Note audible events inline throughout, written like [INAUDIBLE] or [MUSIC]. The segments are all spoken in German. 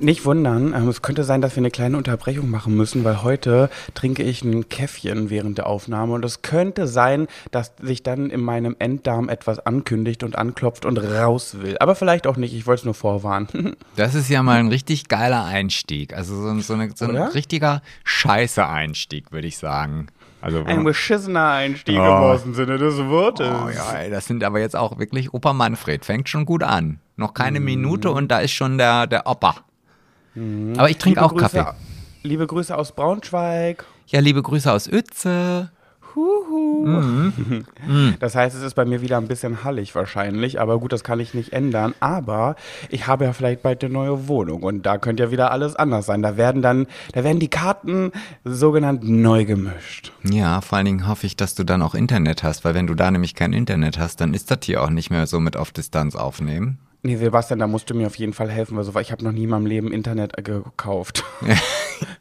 Nicht wundern, ähm, es könnte sein, dass wir eine kleine Unterbrechung machen müssen, weil heute trinke ich ein Käffchen während der Aufnahme und es könnte sein, dass sich dann in meinem Enddarm etwas ankündigt und anklopft und raus will. Aber vielleicht auch nicht, ich wollte es nur vorwarnen. [LAUGHS] Das ist ja mal ein richtig geiler Einstieg. Also so, ein- so, eine, so ein richtiger Scheiße-Einstieg, würde ich sagen. Also Ein beschissener Einstieg im Oh. wahrsten Sinne des Wortes. Oh ja, ey, das sind aber jetzt auch wirklich Opa Manfred. Fängt schon gut an. Noch keine Minute und da ist schon der, der Opa. Aber ich trinke auch Grüße, Kaffee. Liebe Grüße aus Braunschweig. Ja, liebe Grüße aus Uetze. [LAUGHS] Das heißt, es ist bei mir wieder ein bisschen hallig wahrscheinlich, aber gut, das kann ich nicht ändern. Aber ich habe ja vielleicht bald eine neue Wohnung und da könnte ja wieder alles anders sein. Da werden dann, da werden die Karten sogenannt neu gemischt. Ja, vor allen Dingen hoffe ich, dass du dann auch Internet hast, weil wenn du da nämlich kein Internet hast, dann ist das hier auch nicht mehr so mit auf Distanz aufnehmen. Nee, Sebastian, da musst du mir auf jeden Fall helfen, weil so, ich habe noch nie in meinem Leben Internet äh, gekauft. [LAUGHS]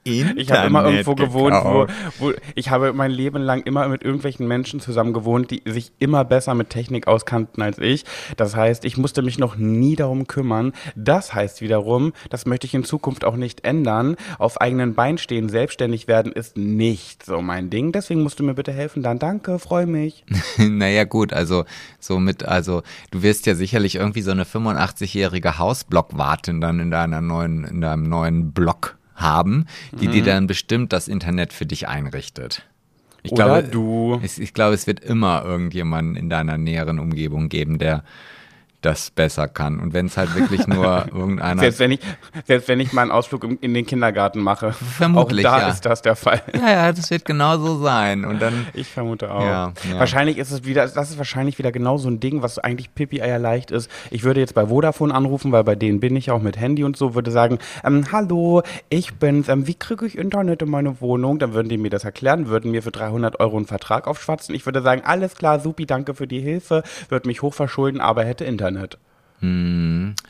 Ich habe immer irgendwo gewohnt, wo, wo ich habe mein Leben lang immer mit irgendwelchen Menschen zusammen gewohnt, die sich immer besser mit Technik auskannten als ich. Das heißt, ich musste mich noch nie darum kümmern. Das heißt wiederum, das möchte ich in Zukunft auch nicht ändern. Auf eigenen Beinen stehen, selbstständig werden ist nicht so mein Ding. Deswegen musst du mir bitte helfen. Dann danke, freue mich. [LAUGHS] naja, gut, also somit, also du wirst ja sicherlich irgendwie so eine 85-jährige Hausblockwartin dann in deiner neuen, in deinem neuen Block haben, die Mhm. dir dann bestimmt das Internet für dich einrichtet. Ich Oder glaube, du. Es, ich glaube, es wird immer irgendjemanden in deiner näheren Umgebung geben, der das besser kann. Und wenn es halt wirklich nur [LAUGHS] irgendeiner Selbst wenn ich, selbst wenn ich mal einen Ausflug in den Kindergarten mache. Vermutlich, Auch da ja. ist das der Fall. Ja, ja, das wird genau so sein. Und dann Ich vermute auch. Ja, ja. Wahrscheinlich ist es wieder, das ist wahrscheinlich wieder genau so ein Ding, was eigentlich pipi eier leicht ist. Ich würde jetzt bei Vodafone anrufen, weil bei denen bin ich auch mit Handy und so, würde sagen, ähm, hallo, ich bin's, ähm, wie kriege ich Internet in meine Wohnung? Dann würden die mir das erklären, würden mir für 300 Euro einen Vertrag aufschwatzen. Ich würde sagen, alles klar, supi, danke für die Hilfe, würde mich hochverschulden, aber hätte Internet.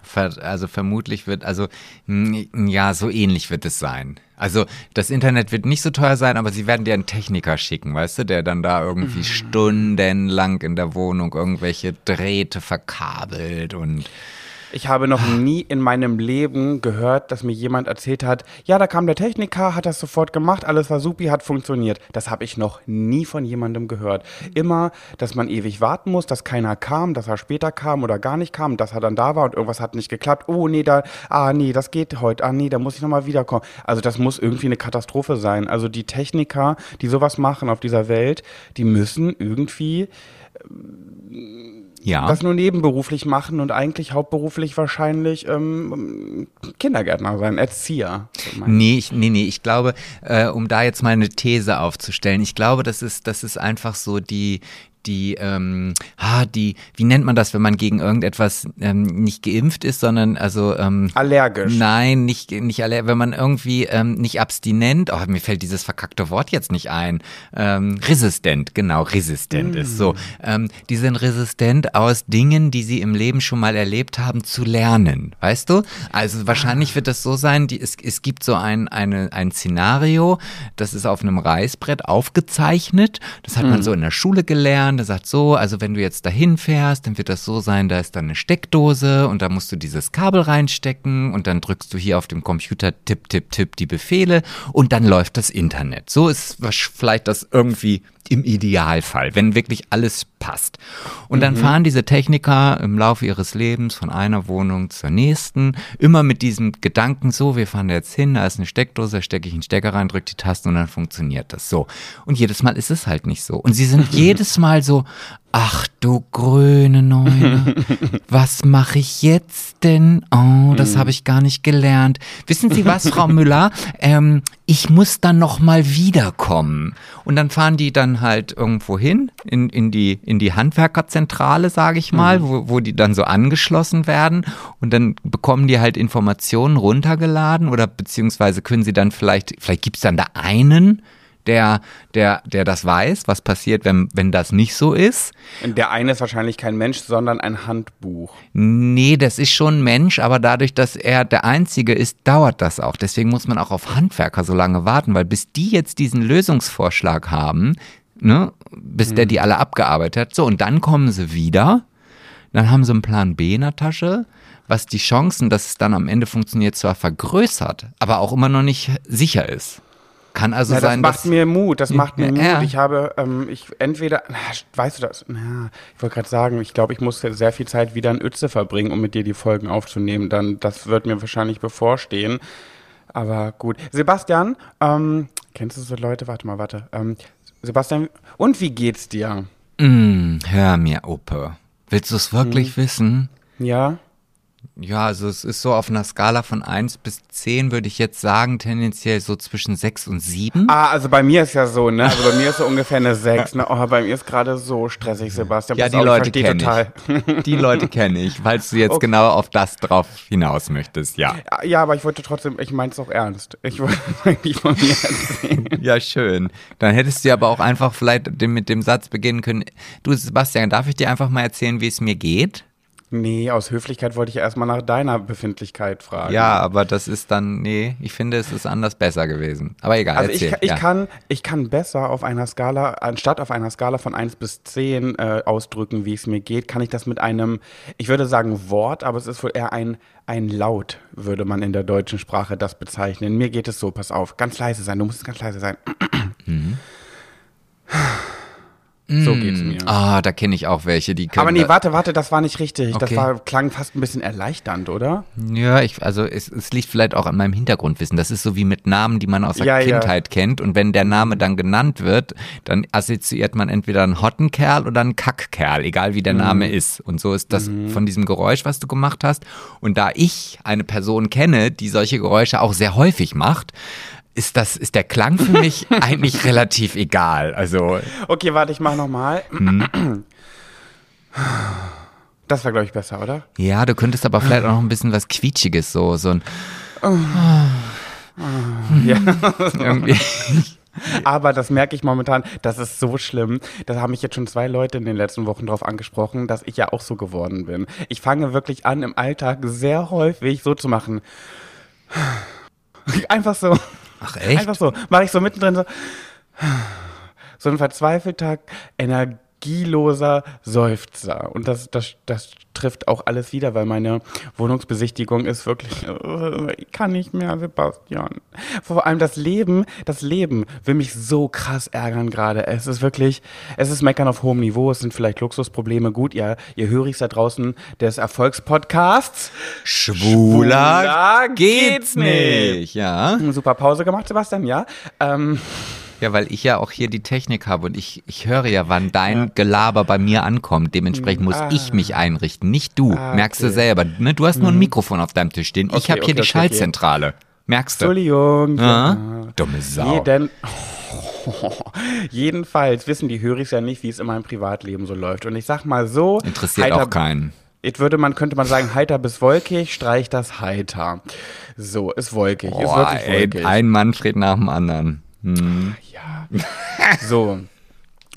Ver also vermutlich wird, also mm, ja, so ähnlich wird es sein. Also das Internet wird nicht so teuer sein, aber sie werden dir einen Techniker schicken, weißt du, der dann da irgendwie stundenlang in der Wohnung irgendwelche Drähte verkabelt und Ich habe noch nie in meinem Leben gehört, dass mir jemand erzählt hat, ja, da kam der Techniker, hat das sofort gemacht, alles war supi, hat funktioniert. Das habe ich noch nie von jemandem gehört. Immer, dass man ewig warten muss, dass keiner kam, dass er später kam oder gar nicht kam, dass er dann da war und irgendwas hat nicht geklappt. Oh, nee, da, ah, nee, das geht heute. Ah, nee, da muss ich nochmal wiederkommen. Also das muss irgendwie eine Katastrophe sein. Also die Techniker, die sowas machen auf dieser Welt, die müssen irgendwie ja. das nur nebenberuflich machen und eigentlich hauptberuflich wahrscheinlich ähm, Kindergärtner sein, Erzieher. So Nee, ich, nee, nee, ich glaube, äh, um da jetzt mal eine These aufzustellen, ich glaube, das ist, das ist einfach so die, die, ähm, ah, die, wie nennt man das, wenn man gegen irgendetwas ähm, nicht geimpft ist, sondern also ähm, Allergisch. Nein, nicht, nicht alle, wenn man irgendwie ähm, nicht abstinent, oh, mir fällt dieses verkackte Wort jetzt nicht ein, ähm, resistent, genau, resistent ist so. Ähm, die sind resistent aus Dingen, die sie im Leben schon mal erlebt haben, zu lernen, weißt du? Also wahrscheinlich wird das so sein, die, es, es gibt so ein, eine, ein Szenario, das ist auf einem Reißbrett aufgezeichnet, das hat man so in der Schule gelernt, der sagt so, also wenn du jetzt dahin fährst, dann wird das so sein, da ist dann eine Steckdose und da musst du dieses Kabel reinstecken und dann drückst du hier auf dem Computer tipp, tipp, tipp die Befehle und dann läuft das Internet. So ist vielleicht das irgendwie im Idealfall, wenn wirklich alles passt. Und dann fahren diese Techniker im Laufe ihres Lebens von einer Wohnung zur nächsten, immer mit diesem Gedanken, so, wir fahren jetzt hin, da ist eine Steckdose, da stecke ich einen Stecker rein, drücke die Tasten und dann funktioniert das so. Und jedes Mal ist es halt nicht so. Und sie sind [LAUGHS] jedes Mal so, ach du grüne Neune, [LAUGHS] was mache ich jetzt denn? Oh, das habe ich gar nicht gelernt. Wissen Sie was, Frau [LAUGHS] Müller? Ähm, ich muss dann noch mal wiederkommen. Und dann fahren die dann halt irgendwo hin, in, in, die, in die Handwerkerzentrale, sage ich mal, wo, wo die dann so angeschlossen werden. Und dann bekommen die halt Informationen runtergeladen oder beziehungsweise können sie dann vielleicht, vielleicht gibt's dann da einen, der, der, der das weiß, was passiert, wenn, wenn das nicht so ist. Der eine ist wahrscheinlich kein Mensch, sondern ein Handbuch. Nee, das ist schon ein Mensch, aber dadurch, dass er der Einzige ist, dauert das auch. Deswegen muss man auch auf Handwerker so lange warten, weil bis die jetzt diesen Lösungsvorschlag haben, ne, bis der die alle abgearbeitet hat, so, und dann kommen sie wieder, dann haben sie einen Plan B in der Tasche, was die Chancen, dass es dann am Ende funktioniert, zwar vergrößert, aber auch immer noch nicht sicher ist. Kann also Ja, das sein, macht dass mir Mut, das macht mir Ja, Mut. Ich habe, ähm, ich entweder, weißt du das, na, ich wollte gerade sagen, ich glaube, ich muss sehr viel Zeit wieder in Ötze verbringen, um mit dir die Folgen aufzunehmen. Dann, das wird mir wahrscheinlich bevorstehen. Aber gut. Sebastian, ähm, kennst du so Leute? Warte mal, warte. Ähm, Sebastian, und wie geht's dir? Mm, hör mir, Ope. Willst du es wirklich Hm. wissen? Ja? Ja, also es ist so auf einer Skala von 1 bis 10 würde ich jetzt sagen, tendenziell so zwischen 6 und 7. Ah, also bei mir ist ja so, ne? Also bei mir ist so ungefähr eine 6. Ne? Oh, bei mir ist gerade so stressig, Sebastian. Ja, die ich Leute kenne total. ich. Die Leute kenne ich, falls du jetzt Okay. genau auf das drauf hinaus möchtest, ja. Ja, aber ich wollte trotzdem, ich mein's auch ernst. Ich wollte [LAUGHS] eigentlich von mir erzählen. [LAUGHS] Ja, schön. Dann hättest du aber auch einfach vielleicht mit dem Satz beginnen können, du Sebastian, darf ich dir einfach mal erzählen, wie es mir geht? Nee, aus Höflichkeit wollte ich erstmal nach deiner Befindlichkeit fragen. Ja, aber das ist dann, nee, ich finde, es ist anders besser gewesen. Aber egal, Also ich, erzähl. ich, ja. kann, ich kann besser auf einer Skala, anstatt auf einer Skala von 1 bis 10 äh, ausdrücken, wie es mir geht, kann ich das mit einem, ich würde sagen Wort, aber es ist wohl eher ein, ein Laut, würde man in der deutschen Sprache das bezeichnen. Mir geht es so, pass auf, ganz leise sein, du musst ganz leise sein. [SIGHS] So geht's mir. Ah, da kenne ich auch welche, die können. Aber nee, warte, warte, das war nicht richtig. Das Okay. war, klang fast ein bisschen erleichternd, oder? Ja, ich, also es, es liegt vielleicht auch an meinem Hintergrundwissen. Das ist so wie mit Namen, die man aus der Ja, ja. Kindheit kennt. Und wenn der Name dann genannt wird, dann assoziiert man entweder einen Hottenkerl oder einen Kackkerl, egal wie der Mhm. Name ist. Und so ist das von diesem Geräusch, was du gemacht hast. Und da ich eine Person kenne, die solche Geräusche auch sehr häufig macht, ist das, ist der Klang für mich [LAUGHS] eigentlich relativ egal. Also, Okay, warte, ich mach nochmal. Mhm. Das war, glaube ich, besser, oder? ja, du könntest aber vielleicht auch noch ein bisschen was Quietschiges, so, so ein, Ja. [LAUGHS] irgendwie. Aber das merke ich momentan, das ist so schlimm. Da haben mich jetzt schon zwei Leute in den letzten Wochen drauf angesprochen, dass ich ja auch so geworden bin. Ich fange wirklich an, im Alltag sehr häufig so zu machen. Einfach so. Ach, echt? Einfach so. Mache ich so mittendrin so. So ein verzweifelter, energieloser Seufzer. Und das, das, das trifft auch alles wieder, weil meine Wohnungsbesichtigung ist wirklich, ich kann nicht mehr, Sebastian. Vor allem das Leben, das Leben will mich so krass ärgern gerade. Es ist wirklich, es ist Meckern auf hohem Niveau, es sind vielleicht Luxusprobleme. Gut, ihr, ihr Hörigs da draußen des Erfolgspodcasts. Schwuler, Schwuler geht's nicht. Ja. Super Pause gemacht, Sebastian, ja. Ähm, Ja, weil ich ja auch hier die Technik habe und ich, ich höre ja, wann dein Gelaber bei mir ankommt. Dementsprechend muss Ah. ich mich einrichten, nicht du. Ah, Merkst du okay. Mhm. selber. Ne? Du hast nur ein Mikrofon auf deinem Tisch stehen. ich Okay, habe hier okay, die. Schaltzentrale. Merkst du? Entschuldigung. Ja? Ja. Dumme Sau. Jeden, [LAUGHS] jedenfalls wissen die Hörigs ja nicht, wie es in meinem Privatleben so läuft. Und ich sag mal so, Interessiert heiter, auch keinen. Jetzt würde man, könnte man sagen, heiter bis wolkig, streich das heiter. So, ist wolkig, ist Boah, wirklich ey, wolkig. ein Manfred nach dem anderen. Hm. Ja. [LAUGHS] So.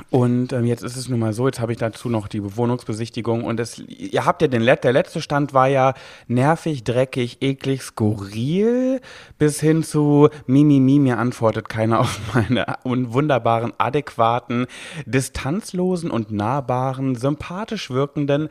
Und ähm, jetzt ist es nun mal so, jetzt habe ich dazu noch die Wohnungsbesichtigung und es, ihr habt ja den Let der letzte Stand war ja nervig, dreckig, eklig, skurril, bis hin zu Mimi, Mimi, mir antwortet keiner auf meine un- wunderbaren, adäquaten, distanzlosen und nahbaren, sympathisch wirkenden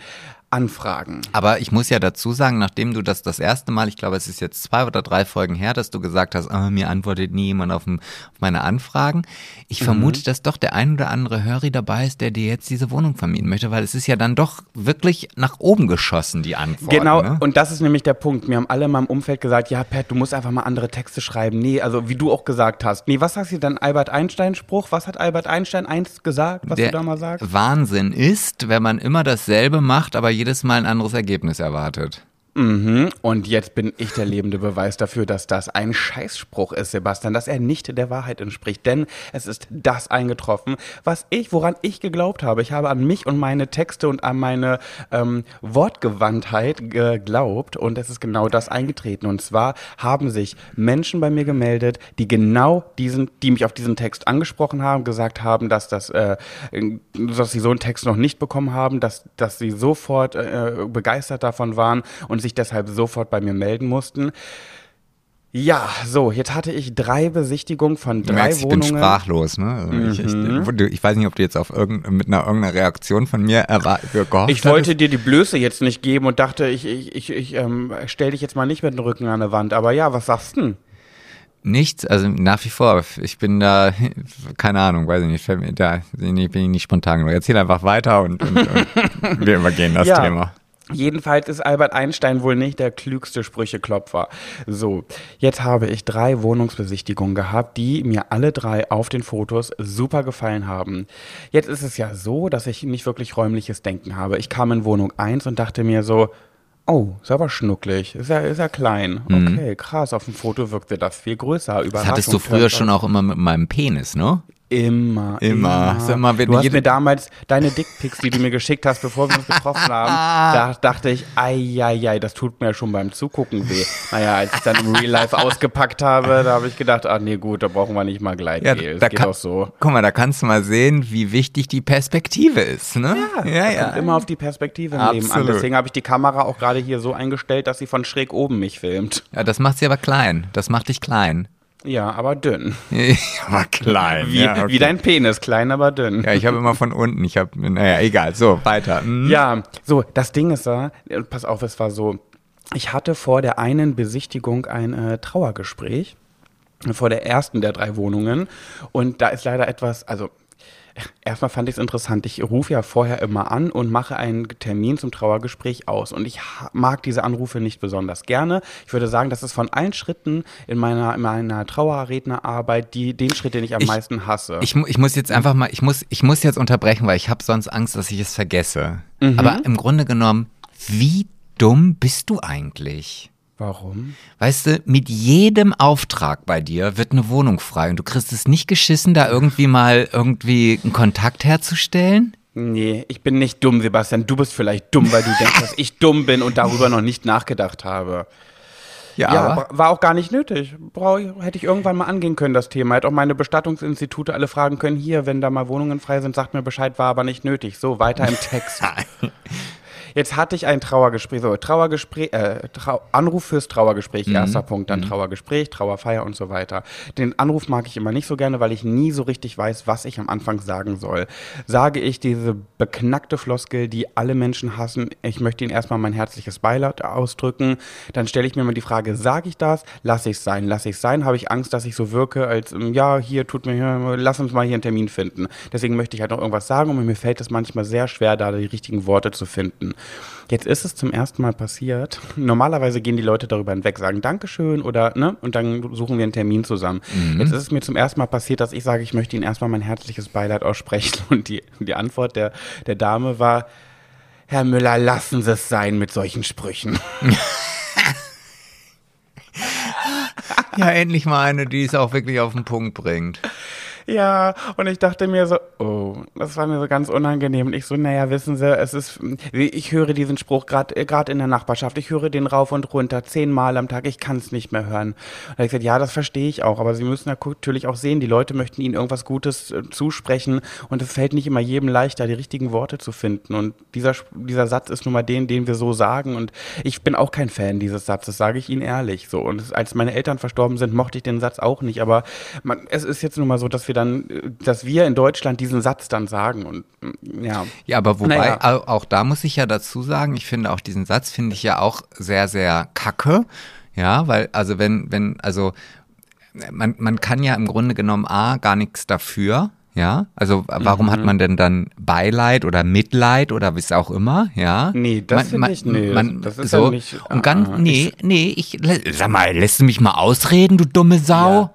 Anfragen. Aber ich muss ja dazu sagen, nachdem du das das erste Mal, ich glaube, es ist jetzt zwei oder drei Folgen her, dass du gesagt hast, ah, mir antwortet nie jemand auf, dem- auf meine Anfragen. Ich vermute, dass doch der ein oder andere Hörer dabei ist, der dir jetzt diese Wohnung vermieten möchte, weil es ist ja dann doch wirklich nach oben geschossen, die Antwort. Genau, Ne? und das ist nämlich der Punkt. Mir haben alle in meinem Umfeld gesagt, ja, Pat, du musst einfach mal andere Texte schreiben. Nee, also wie du auch gesagt hast. Nee, was sagst du denn Albert Einstein-Spruch? Was hat Albert Einstein einst gesagt, was der du da mal sagst? Wahnsinn ist, wenn man immer dasselbe macht, aber jedes Mal ein anderes Ergebnis erwartet. Mhm. Und jetzt bin ich der lebende Beweis dafür, dass das ein Scheißspruch ist, Sebastian, dass er nicht der Wahrheit entspricht. Denn es ist das eingetroffen, was ich, woran ich geglaubt habe. Ich habe an mich und meine Texte und an meine ähm, Wortgewandtheit geglaubt und es ist genau das eingetreten. Und zwar haben sich Menschen bei mir gemeldet, die genau diesen, die mich auf diesen Text angesprochen haben, gesagt haben, dass das, äh, dass sie so einen Text noch nicht bekommen haben, dass, dass sie sofort äh, begeistert davon waren und sich deshalb sofort bei mir melden mussten. Ja, so, jetzt hatte ich drei Besichtigungen von drei Du merkst, ich bin Wohnungen. sprachlos, ne? Also ich, ich, du- ich weiß nicht, ob du jetzt auf irgendein, mit einer irgendeiner Reaktion von mir erwar- gehofft Ich wollte dir die Blöße jetzt nicht geben und dachte, ich, ich, ich, ich ähm, stell dich jetzt mal nicht mit dem Rücken an der Wand. Aber ja, was sagst du denn? Nichts, also nach wie vor. Ich bin da, [LAUGHS] keine Ahnung, weiß ich nicht, da bin ich nicht spontan genug. Erzähl einfach weiter und, und, und [LAUGHS] wir übergehen das Ja. Thema. Jedenfalls ist Albert Einstein wohl nicht der klügste Sprücheklopfer. So, jetzt habe ich drei Wohnungsbesichtigungen gehabt, die mir alle drei auf den Fotos super gefallen haben. Jetzt ist es ja so, dass ich nicht wirklich räumliches Denken habe. Ich kam in Wohnung 1 und dachte mir so, oh, ist aber schnucklig, ist ja, ist ja klein. Okay, krass, auf dem Foto wirkte das viel größer. Mhm. Das hattest du früher schon auch immer mit meinem Penis, ne? Immer, Immer. Immer, wenn du hast mir damals deine Dickpics, die du mir geschickt hast, bevor wir uns getroffen haben, [LAUGHS] da dachte ich, ei, ei, ei, das tut mir schon beim Zugucken weh. Naja, als ich dann im Real Life ausgepackt habe, da habe ich gedacht, ach nee, gut, da brauchen wir nicht mal gleich. Ja, es da geht kann- auch so. Guck mal, da kannst du mal sehen, wie wichtig die Perspektive ist, ne? ja. Kommt immer auf die Perspektive im Leben an. Deswegen habe ich die Kamera auch gerade hier so eingestellt, dass sie von schräg oben mich filmt. Ja, das macht sie aber klein. Das macht dich klein. Ja, aber dünn. [LAUGHS] aber klein. Wie, ja, okay. wie dein Penis, klein, aber dünn. Ja, ich habe immer von unten. Ich habe, naja, egal. So, weiter. Hm. Ja, so, das Ding ist da, äh, pass auf, es war so, ich hatte vor der einen Besichtigung ein äh, Trauergespräch, vor der ersten der drei Wohnungen und da ist leider etwas, also erstmal fand ich es interessant, ich rufe ja vorher immer an und mache einen Termin zum Trauergespräch aus und ich mag diese Anrufe nicht besonders gerne. Ich würde sagen, das ist von allen Schritten in meiner, in meiner Trauerrednerarbeit die, den Schritt, den ich am Ich- meisten hasse. Ich, ich muss jetzt einfach mal, ich muss, ich muss jetzt unterbrechen, weil ich habe sonst Angst, dass ich es vergesse. Aber im Grunde genommen, wie dumm bist du eigentlich? Warum? Weißt du, mit jedem Auftrag bei dir wird eine Wohnung frei und du kriegst es nicht geschissen, da irgendwie mal irgendwie einen Kontakt herzustellen? Nee, ich bin nicht dumm, Sebastian. Du bist vielleicht dumm, weil du denkst, dass ich dumm bin und darüber noch nicht nachgedacht habe. Ja, aber war auch gar nicht nötig. Brau, hätte ich irgendwann mal angehen können, das Thema. Hätte auch meine Bestattungsinstitute alle fragen können, hier, wenn da mal Wohnungen frei sind, sagt mir Bescheid, war aber nicht nötig. So, weiter im Text. [LAUGHS] Jetzt hatte ich ein Trauergespräch, so Trauergespräch, äh, Trau Anruf fürs Trauergespräch, erster Punkt, dann Trauergespräch, Trauerfeier und so weiter. Den Anruf mag ich immer nicht so gerne, weil ich nie so richtig weiß, was ich am Anfang sagen soll. Sage ich diese beknackte Floskel, die alle Menschen hassen, ich möchte ihnen erstmal mein herzliches Beileid ausdrücken, dann stelle ich mir mal die Frage, sage ich das? Lasse ich es sein? Lasse ich es sein? Habe ich Angst, dass ich so wirke, als, ähm, ja, hier tut mir, lass uns mal hier einen Termin finden. Deswegen möchte ich halt noch irgendwas sagen und mir fällt es manchmal sehr schwer, da die richtigen Worte zu finden. Jetzt ist es zum ersten Mal passiert. Normalerweise gehen die Leute darüber hinweg, sagen Dankeschön oder, ne, und dann suchen wir einen Termin zusammen. Jetzt ist es mir zum ersten Mal passiert, dass ich sage, ich möchte Ihnen erstmal mein herzliches Beileid aussprechen. Und die, die Antwort der, der Dame war, Herr Müller, lassen Sie es sein mit solchen Sprüchen. [LAUGHS] Ja, endlich mal eine, die es auch wirklich auf den Punkt bringt. Ja, und ich dachte mir so, oh, das war mir so ganz unangenehm. Und ich so, naja, wissen Sie, es ist, ich höre diesen Spruch gerade gerade in der Nachbarschaft. Ich höre den rauf und runter, zehnmal am Tag. Ich kann es nicht mehr hören. Und da hab ich gesagt, ja, das verstehe ich auch. Aber Sie müssen natürlich auch sehen, die Leute möchten Ihnen irgendwas Gutes äh, zusprechen. Und es fällt nicht immer jedem leichter, die richtigen Worte zu finden. Und dieser, dieser Satz ist nun mal den, den wir so sagen. Und ich bin auch kein Fan dieses Satzes, sage ich Ihnen ehrlich. So. Und als meine Eltern verstorben sind, mochte ich den Satz auch nicht. Aber man, es ist jetzt nun mal so, dass wir dann, dass wir in Deutschland diesen Satz dann sagen. Und mm, ja. Ja, aber wobei, Naja. au- auch da muss ich ja dazu sagen, ich finde auch diesen Satz finde ich ja auch sehr, sehr kacke. Ja, weil, also wenn, wenn, also man, man kann ja im Grunde genommen A, gar nichts dafür. Ja, also warum Mhm. hat man denn dann Beileid oder Mitleid oder was auch immer, ja? Nee, das Man- finde man- ich- nee, man, das ist so, ja nicht- und ganz, nee, nee, ich, sag mal, lässt du mich mal ausreden, du dumme Sau?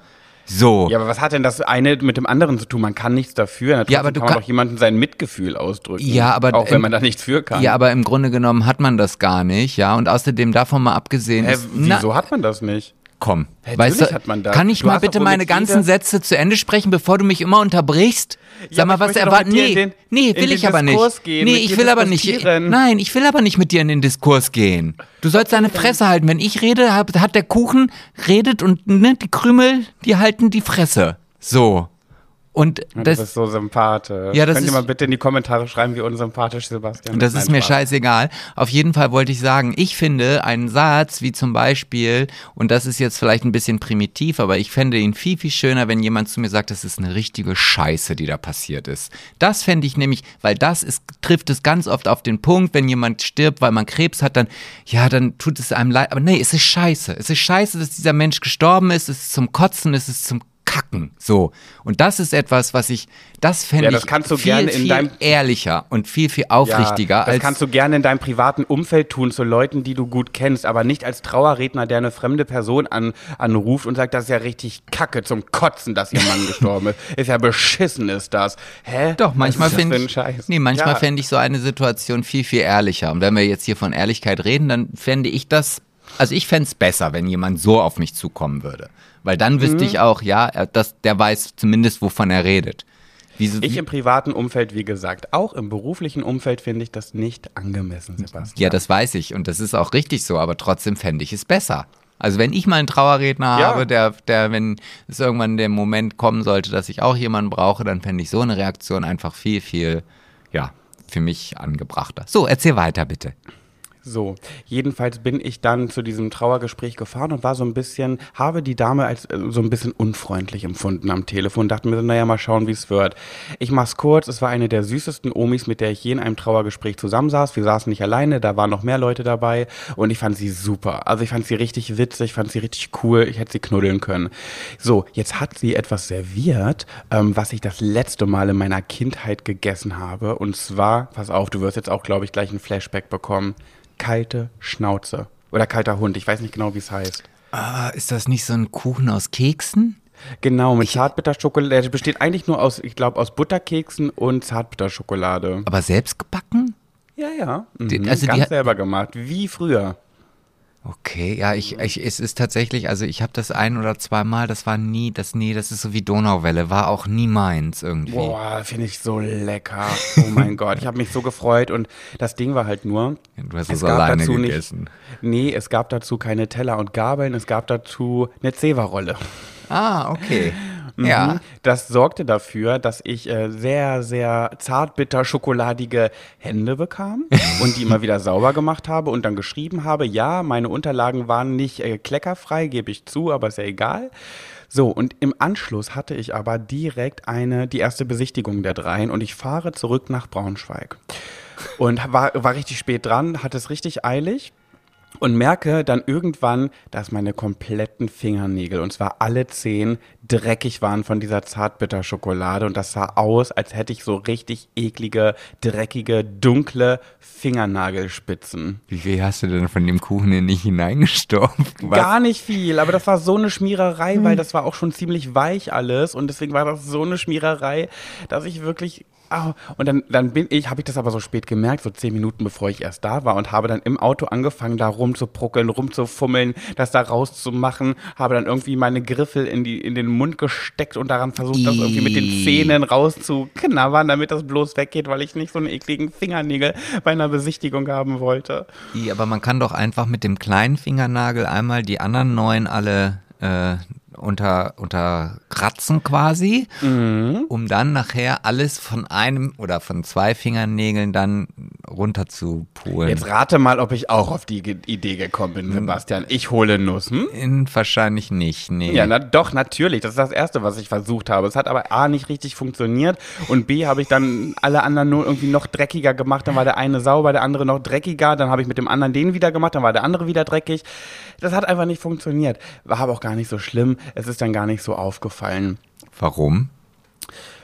So. Ja, aber was hat denn das eine mit dem anderen zu tun? Man kann nichts dafür. Natürlich Ja, aber du kann man kann- doch jemandem sein Mitgefühl ausdrücken. Ja, aber Auch wenn im- man da nichts für kann. Ja, aber im Grunde genommen hat man das gar nicht, ja. Und außerdem davon mal abgesehen, Hä, ist, na, wieso hat man das nicht? Komm, Natürlich weißt du, hat man das. kann ich Du mal bitte meine ganzen Sätze zu Ende sprechen, bevor du mich immer unterbrichst? Ja, Sag mal, was dir Nee, den- nee, will ich aber nicht. Gehen, nee, ich will aber nicht. Nein, ich will aber nicht mit dir in den Diskurs gehen. Du sollst deine Fresse halten. Wenn ich rede, hat, hat der Kuchen redet und ne, die Krümel, die halten die Fresse. So. Und das, das ist so sympathisch. Ja, das Könnt ihr ist- mal bitte in die Kommentare schreiben, wie unsympathisch Sebastian Das Nein, ist mir Spaß. scheißegal. Auf jeden Fall wollte ich sagen, ich finde einen Satz wie zum Beispiel, und das ist jetzt vielleicht ein bisschen primitiv, aber ich fände ihn viel, viel schöner, wenn jemand zu mir sagt, das ist eine richtige Scheiße, die da passiert ist. Das fände ich nämlich, weil das ist, trifft es ganz oft auf den Punkt, wenn jemand stirbt, weil man Krebs hat, dann, ja, dann tut es einem leid. Aber nee, es ist scheiße. Es ist scheiße, dass dieser Mensch gestorben ist. Es ist zum Kotzen, es ist zum Kacken. So. Und das ist etwas, was ich, das fände Ja, ich das kannst du viel, viel deinem- ehrlicher und viel, viel aufrichtiger Ja, das kannst du gerne in deinem privaten Umfeld tun, zu Leuten, die du gut kennst, aber nicht als Trauerredner, der eine fremde Person an, anruft und sagt, das ist ja richtig kacke zum Kotzen, dass ihr Mann [LAUGHS] gestorben ist. Ist ja beschissen, ist das. Hä? doch, manchmal finde ich, nee, manchmal ja. fände ich so eine Situation viel, viel ehrlicher. Und wenn wir jetzt hier von Ehrlichkeit reden, dann fände ich das, also ich fände es besser, wenn jemand so auf mich zukommen würde. Weil dann wüsste Mhm. ich auch, ja, er- das, der weiß zumindest, wovon er redet. Wie, so- Ich im privaten Umfeld, wie gesagt, auch im beruflichen Umfeld finde ich das nicht angemessen, Sebastian. ja, das weiß ich und das ist auch richtig so, aber trotzdem fände ich es besser. Also wenn ich mal einen Trauerredner Ja. habe, der, der, wenn es irgendwann der Moment kommen sollte, dass ich auch jemanden brauche, dann fände ich so eine Reaktion einfach viel, viel, ja, für mich angebrachter. So, erzähl weiter bitte. So, jedenfalls bin ich dann zu diesem Trauergespräch gefahren und war so ein bisschen, habe die Dame als äh, so ein bisschen unfreundlich empfunden am Telefon, dachte mir, so, naja, mal schauen, wie es wird. Ich mach's kurz, es war eine der süßesten Omis, mit der ich je in einem Trauergespräch zusammensaß. Wir saßen nicht alleine, da waren noch mehr Leute dabei und ich fand sie super. Also ich fand sie richtig witzig, fand sie richtig cool, ich hätte sie knuddeln können. So, jetzt hat sie etwas serviert, ähm, was ich das letzte Mal in meiner Kindheit gegessen habe und zwar, pass auf, du wirst jetzt auch, glaube ich, gleich ein Flashback bekommen kalte Schnauze. Oder kalter Hund, ich weiß nicht genau, wie es heißt. Ah, ist das nicht so ein Kuchen aus Keksen? Genau, mit Zartbitterschokolade. Der besteht eigentlich nur aus, ich glaube, aus Butterkeksen und Zartbitterschokolade. Aber selbst gebacken? Ja, ja. Mhm. Also Ganz selber gemacht, wie früher. Okay, ja, ich, ich, es ist tatsächlich, also ich habe das ein oder zweimal, das war nie, das nee, das ist so wie Donauwelle, war auch nie meins irgendwie. Boah, finde ich so lecker. Oh mein [LAUGHS] Gott, ich habe mich so gefreut und das Ding war halt nur, Du hast es es alleine dazu gegessen. nicht, nee, es gab dazu keine Teller und Gabeln, es gab dazu eine Zewa-Rolle. Ah, okay. [LAUGHS] Mhm. Ja. Das sorgte dafür, dass ich äh, sehr, sehr zartbitter schokoladige Hände bekam [LAUGHS] und die immer wieder sauber gemacht habe und dann geschrieben habe, ja, meine Unterlagen waren nicht äh, kleckerfrei, gebe ich zu, aber ist ja egal. So, und im Anschluss hatte ich aber direkt eine, die erste Besichtigung der dreien und ich fahre zurück nach Braunschweig. Und war, war richtig spät dran, hatte es richtig eilig und merke dann irgendwann, dass meine kompletten Fingernägel, und zwar alle zehn, dreckig waren von dieser Zartbitterschokolade und das sah aus, als hätte ich so richtig eklige, dreckige, dunkle Fingernagelspitzen. Wie viel hast du denn von dem Kuchen denn nicht hineingestopft? Was? Gar nicht viel, aber das war so eine Schmiererei, weil das war auch schon ziemlich weich alles und deswegen war das so eine Schmiererei, dass ich wirklich au. und dann dann bin ich, habe ich das aber so spät gemerkt, so zehn Minuten bevor ich erst da war und habe dann im Auto angefangen, da rumzupruckeln, rumzufummeln, das da rauszumachen, habe dann irgendwie meine Griffel in die in den Mund gesteckt und daran versucht, das irgendwie mit den. Zähnen rauszuknabbern, damit das bloß weggeht, weil ich nicht so einen ekligen Fingernägel bei einer Besichtigung haben wollte. I, Aber man kann doch einfach mit dem kleinen Fingernagel einmal die anderen neun alle äh, unter, unter kratzen quasi, Mhm. um dann nachher alles von einem oder von zwei Fingernägeln dann runter zu polen. Jetzt rate mal, ob ich auch auf die Idee gekommen bin, Sebastian. Ich hole Nuss, hm? In, wahrscheinlich nicht, nee. Ja, na, doch, natürlich. Das ist das Erste, was ich versucht habe. Es hat aber A, nicht richtig funktioniert und B, habe ich dann alle anderen nur irgendwie noch dreckiger gemacht. Dann war der eine sauber, der andere noch dreckiger. Dann habe ich mit dem anderen den wieder gemacht, dann war der andere wieder dreckig. Das hat einfach nicht funktioniert. War aber auch gar nicht so schlimm. Es ist dann gar nicht so aufgefallen. Warum?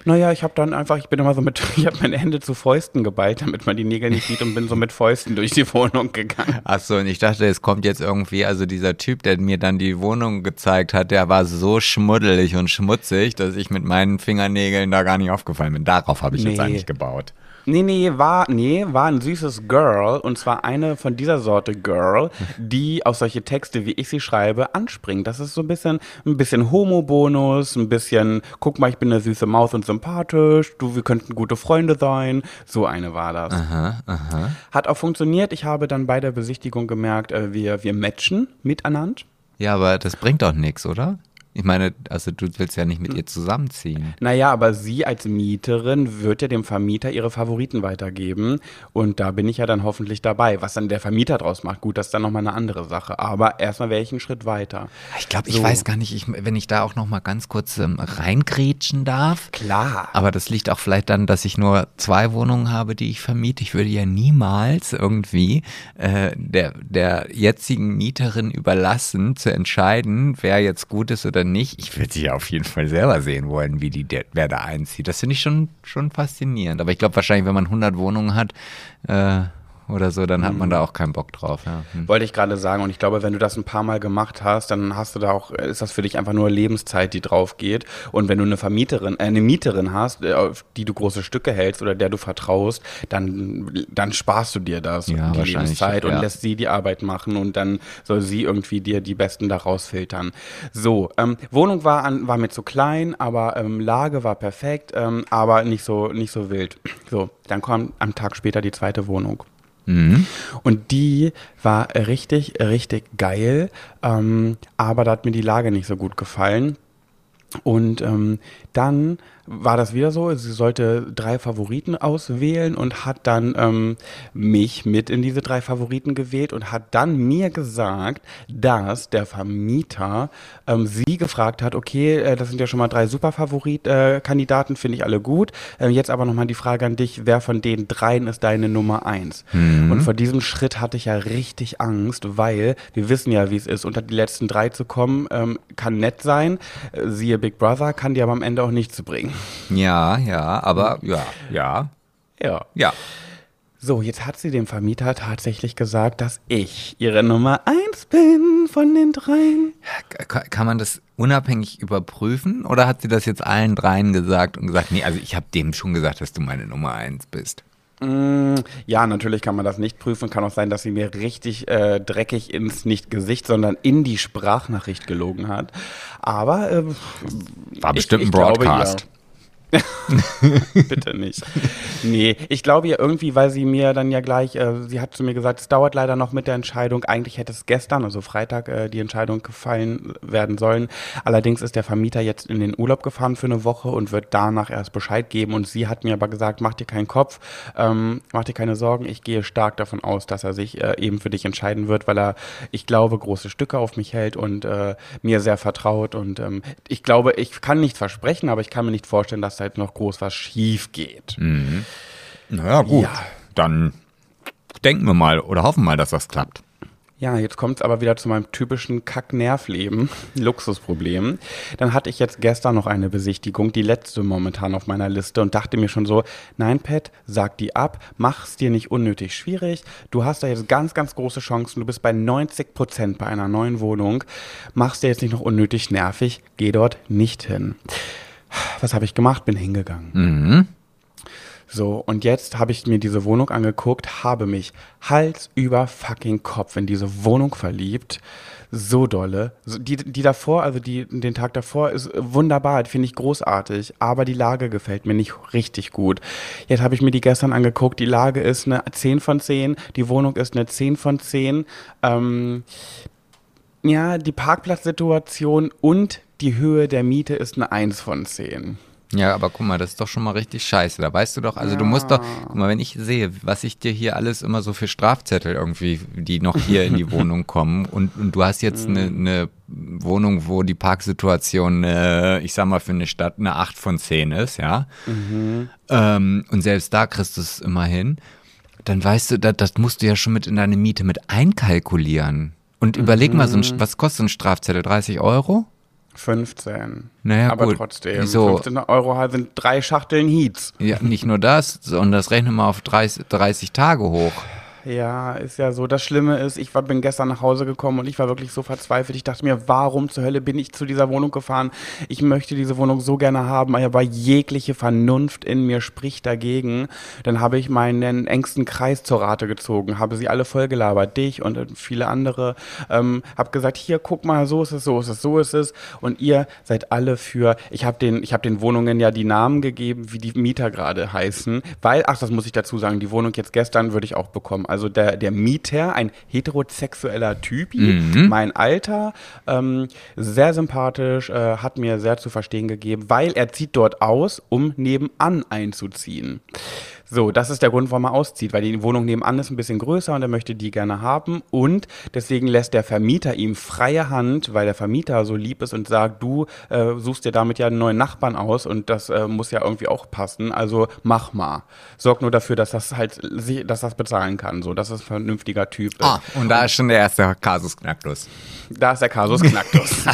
Naja, ich habe dann einfach, ich bin immer so mit, [LAUGHS] ich habe meine Hände zu Fäusten geballt, damit man die Nägel nicht sieht und bin so mit Fäusten durch die Wohnung gegangen. Ach so, und ich dachte, es kommt jetzt irgendwie, also dieser Typ, der mir dann die Wohnung gezeigt hat, der war so schmuddelig und schmutzig, dass ich mit meinen Fingernägeln da gar nicht aufgefallen bin. Darauf habe ich jetzt Nee. eigentlich gebaut. Nee, nee, war, nee, war ein süßes Girl und zwar eine von dieser Sorte Girl, [LAUGHS] die auf solche Texte, wie ich sie schreibe, anspringt. Das ist so ein bisschen, ein bisschen Homo-Bonus, ein bisschen, guck mal, ich bin eine süße Maus und sympathisch, du, wir könnten gute Freunde sein. So eine war das. Aha, aha. Hat auch funktioniert. Ich habe dann bei der Besichtigung gemerkt, äh, wir, wir matchen miteinander. Ja, aber das bringt doch nichts, oder? Ich meine, also du willst ja nicht mit ihr zusammenziehen. Naja, aber sie als Mieterin wird ja dem Vermieter ihre Favoriten weitergeben. Und da bin ich ja dann hoffentlich dabei. Was dann der Vermieter draus macht, gut, das ist dann nochmal eine andere Sache. Aber erstmal wäre ich einen Schritt weiter. Ich glaube, ich So. weiß gar nicht, ich, wenn ich da auch noch mal ganz kurz ähm, reingrätschen darf. Klar. Aber das liegt auch vielleicht dann, dass ich nur zwei Wohnungen habe, die ich vermiete. Ich würde ja niemals irgendwie äh, der, der jetzigen Mieterin überlassen, zu entscheiden, wer jetzt gut ist oder nicht. Ich würde sie ja auf jeden Fall selber sehen wollen, wie die, wer da einzieht. Das finde ich schon, schon faszinierend. Aber ich glaube wahrscheinlich, wenn man 100 Wohnungen hat äh, oder so, dann hat man da auch keinen Bock drauf. Ja. Hm. Wollte ich gerade sagen. Und ich glaube, wenn du das ein paar Mal gemacht hast, dann hast du da auch, ist das für dich einfach nur Lebenszeit, die drauf geht. Und wenn du eine Vermieterin, äh, eine Mieterin hast, äh, auf die du große Stücke hältst oder der du vertraust, dann, dann sparst du dir das, Ja, die Lebenszeit und ja. lässt sie die Arbeit machen und dann soll sie irgendwie dir die Besten da rausfiltern. So, ähm, Wohnung war, an, war mir zu klein, aber ähm, Lage war perfekt, ähm, aber nicht so, nicht so wild. So, dann kam am Tag später die zweite Wohnung. Mhm. Und die war richtig, richtig geil. Ähm, aber da hat mir die Lage nicht so gut gefallen. Und ähm, dann war das wieder so, sie sollte drei Favoriten auswählen und hat dann ähm, mich mit in diese drei Favoriten gewählt und hat dann mir gesagt, dass der Vermieter ähm, sie gefragt hat, okay, äh, das sind ja schon mal drei Superfavorit-Kandidaten, finde ich alle gut. Äh, jetzt aber nochmal die Frage an dich, wer von den dreien ist deine Nummer eins? Und vor diesem Schritt hatte ich ja richtig Angst, weil wir wissen ja, wie es ist, unter die letzten drei zu kommen, ähm, kann nett sein, äh, siehe Big Brother, kann dir aber am Ende auch nichts bringen. Ja, ja, aber ja, ja, Ja. ja. So, jetzt hat sie dem Vermieter tatsächlich gesagt, dass ich ihre Nummer eins bin von den dreien. Ka- Kann man das unabhängig überprüfen oder hat sie das jetzt allen dreien gesagt und gesagt, nee, also ich habe dem schon gesagt, dass du meine Nummer eins bist? Mm, Ja, natürlich kann man das nicht prüfen. Kann auch sein, dass sie mir richtig äh, dreckig ins nicht Gesicht, sondern in die Sprachnachricht gelogen hat. Aber äh, War ich- bestimmt ein ich glaube, Broadcast. ja. [LAUGHS] Bitte nicht. Nee, ich glaube ja irgendwie, weil sie mir dann ja gleich, äh, sie hat zu mir gesagt, es dauert leider noch mit der Entscheidung. Eigentlich hätte es gestern, also Freitag, äh, die Entscheidung gefallen werden sollen. Allerdings ist der Vermieter jetzt in den Urlaub gefahren für eine Woche und wird danach erst Bescheid geben. Und sie hat mir aber gesagt, mach dir keinen Kopf, ähm, mach dir keine Sorgen. Ich gehe stark davon aus, dass er sich äh, eben für dich entscheiden wird, weil er, ich glaube, große Stücke auf mich hält und äh, mir sehr vertraut. Und ähm, ich glaube, ich kann nichts versprechen, aber ich kann mir nicht vorstellen, dass jetzt noch groß was schief geht. Naja, gut. Ja. Dann denken wir mal oder hoffen mal, dass das klappt. Ja, jetzt kommt's aber wieder zu meinem typischen Kack-Nervleben, [LAUGHS] Luxusproblem. Dann hatte ich jetzt gestern noch eine Besichtigung, die letzte momentan auf meiner Liste und dachte mir schon so, nein, Pat, sag die ab, mach's dir nicht unnötig schwierig. Du hast da jetzt ganz, ganz große Chancen. Du bist bei 90 Prozent bei einer neuen Wohnung. Mach's dir jetzt nicht noch unnötig nervig. Geh dort nicht hin. Was habe ich gemacht? Bin hingegangen. Mhm. So, und jetzt habe ich mir diese Wohnung angeguckt, habe mich Hals über fucking Kopf in diese Wohnung verliebt. So dolle. Die, die davor, also die, den Tag davor ist wunderbar, finde ich großartig, aber die Lage gefällt mir nicht richtig gut. Jetzt habe ich mir die gestern angeguckt, die Lage ist eine 10 von 10, die Wohnung ist eine 10 von 10. Ähm, ja, die Parkplatzsituation und die Höhe der Miete ist eine 1 von 10. Ja, aber guck mal, das ist doch schon mal richtig scheiße. Da weißt du doch, also du musst doch, guck mal, wenn ich sehe, was ich dir hier alles immer so für Strafzettel irgendwie, die noch hier in die [LAUGHS] Wohnung kommen und, und du hast jetzt eine, eine Wohnung, wo die Parksituation, äh, ich sag mal, für eine Stadt eine 8 von 10 ist, ja. Ähm, und selbst da kriegst du es immer hin. Dann weißt du, das, das musst du ja schon mit in deine Miete mit einkalkulieren. Und überleg mal, so ein, was kostet ein Strafzettel? 30 Euro? 15. Naja, Aber gut. trotzdem, Wieso? 15 Euro sind drei Schachteln Heats. Ja, nicht nur das, sondern das rechnen wir auf 30, 30 Tage hoch. Ja, ist ja so. Das Schlimme ist, ich war, bin gestern nach Hause gekommen und ich war wirklich so verzweifelt. Ich dachte mir, warum zur Hölle bin ich zu dieser Wohnung gefahren? Ich möchte diese Wohnung so gerne haben, aber jegliche Vernunft in mir spricht dagegen. Dann habe ich meinen engsten Kreis zur Rate gezogen, habe sie alle vollgelabert, dich und viele andere. Ähm, habe gesagt, hier, guck mal, so ist es, so ist es, so ist es. Und ihr seid alle für, ich habe den, ich habe den Wohnungen ja die Namen gegeben, wie die Mieter gerade heißen, weil, ach, das muss ich dazu sagen, die Wohnung jetzt gestern würde ich auch bekommen. Also der, der Mieter, ein heterosexueller Typi, mein Alter, ähm, sehr sympathisch, äh, hat mir sehr zu verstehen gegeben, weil er zieht dort aus, um nebenan einzuziehen. So, das ist der Grund, warum er auszieht, weil die Wohnung nebenan ist ein bisschen größer und er möchte die gerne haben und deswegen lässt der Vermieter ihm freie Hand, weil der Vermieter so lieb ist und sagt, du äh, suchst dir damit ja einen neuen Nachbarn aus und das äh, muss ja irgendwie auch passen, also mach mal. Sorg nur dafür, dass das halt, dass das bezahlen kann, so, dass es ein vernünftiger Typ ist. Ah, und da ist schon der erste Kasus Knacktus. Da ist der Kasus Knacktus.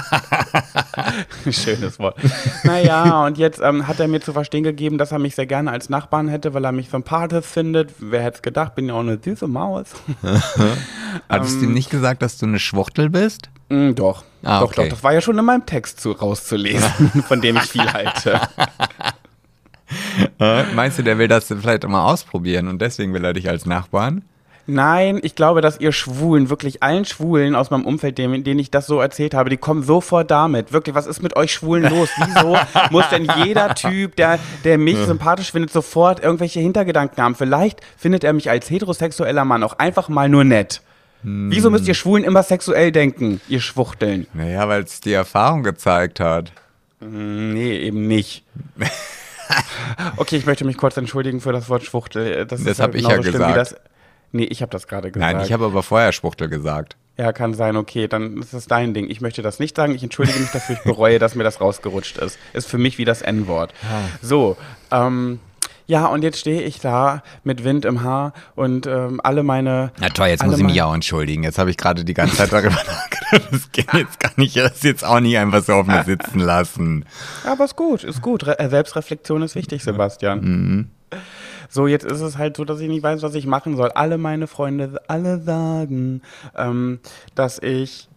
[LAUGHS] Schönes Wort. Naja, und jetzt ähm, hat er mir zu verstehen gegeben, dass er mich sehr gerne als Nachbarn hätte, weil er mich sympathisch findet. Wer hätte es gedacht, bin ja auch eine süße Maus. [LAUGHS] Hattest du ihm nicht gesagt, dass du eine Schwuchtel bist? Mm, doch, Ah, doch, okay. doch. Das war ja schon in meinem Text zu, rauszulesen, [LAUGHS] von dem ich viel halte. [LAUGHS] Meinst du, der will das vielleicht mal ausprobieren und deswegen will er dich als Nachbarn? Nein, ich glaube, dass ihr Schwulen, wirklich allen Schwulen aus meinem Umfeld, denen, denen ich das so erzählt habe, die kommen sofort damit. Wirklich, was ist mit euch Schwulen los? Wieso [LAUGHS] muss denn jeder Typ, der, der mich sympathisch findet, sofort irgendwelche Hintergedanken haben? Vielleicht findet er mich als heterosexueller Mann auch einfach mal nur nett. Wieso müsst ihr Schwulen immer sexuell denken, ihr Schwuchteln? Naja, weil es die Erfahrung gezeigt hat. Nee, eben nicht. [LAUGHS] okay, ich möchte mich kurz entschuldigen für das Wort Schwuchtel. Das, Das ist hab ich ja schlimm wie gesagt. Nee, ich habe das gerade gesagt. Nein, ich habe aber vorher Schwuchtel gesagt. Ja, kann sein, okay, dann ist das dein Ding. Ich möchte das nicht sagen. Ich entschuldige mich dafür, ich bereue, [LAUGHS] dass mir das rausgerutscht ist. Ist für mich wie das N-Wort. So, ähm, ja, und jetzt stehe ich da mit Wind im Haar und ähm, alle meine. Na toll, jetzt muss ich mich auch entschuldigen. Jetzt habe ich gerade die ganze Zeit darüber [LAUGHS] nachgedacht. Das geht jetzt gar nicht, das jetzt auch nicht einfach so auf mir sitzen lassen. Aber ist gut, ist gut. Re äh, Selbstreflexion ist wichtig, Sebastian. Mhm. So, jetzt ist es halt so, dass ich nicht weiß, was ich machen soll. Alle meine Freunde, alle sagen, ähm, dass ich.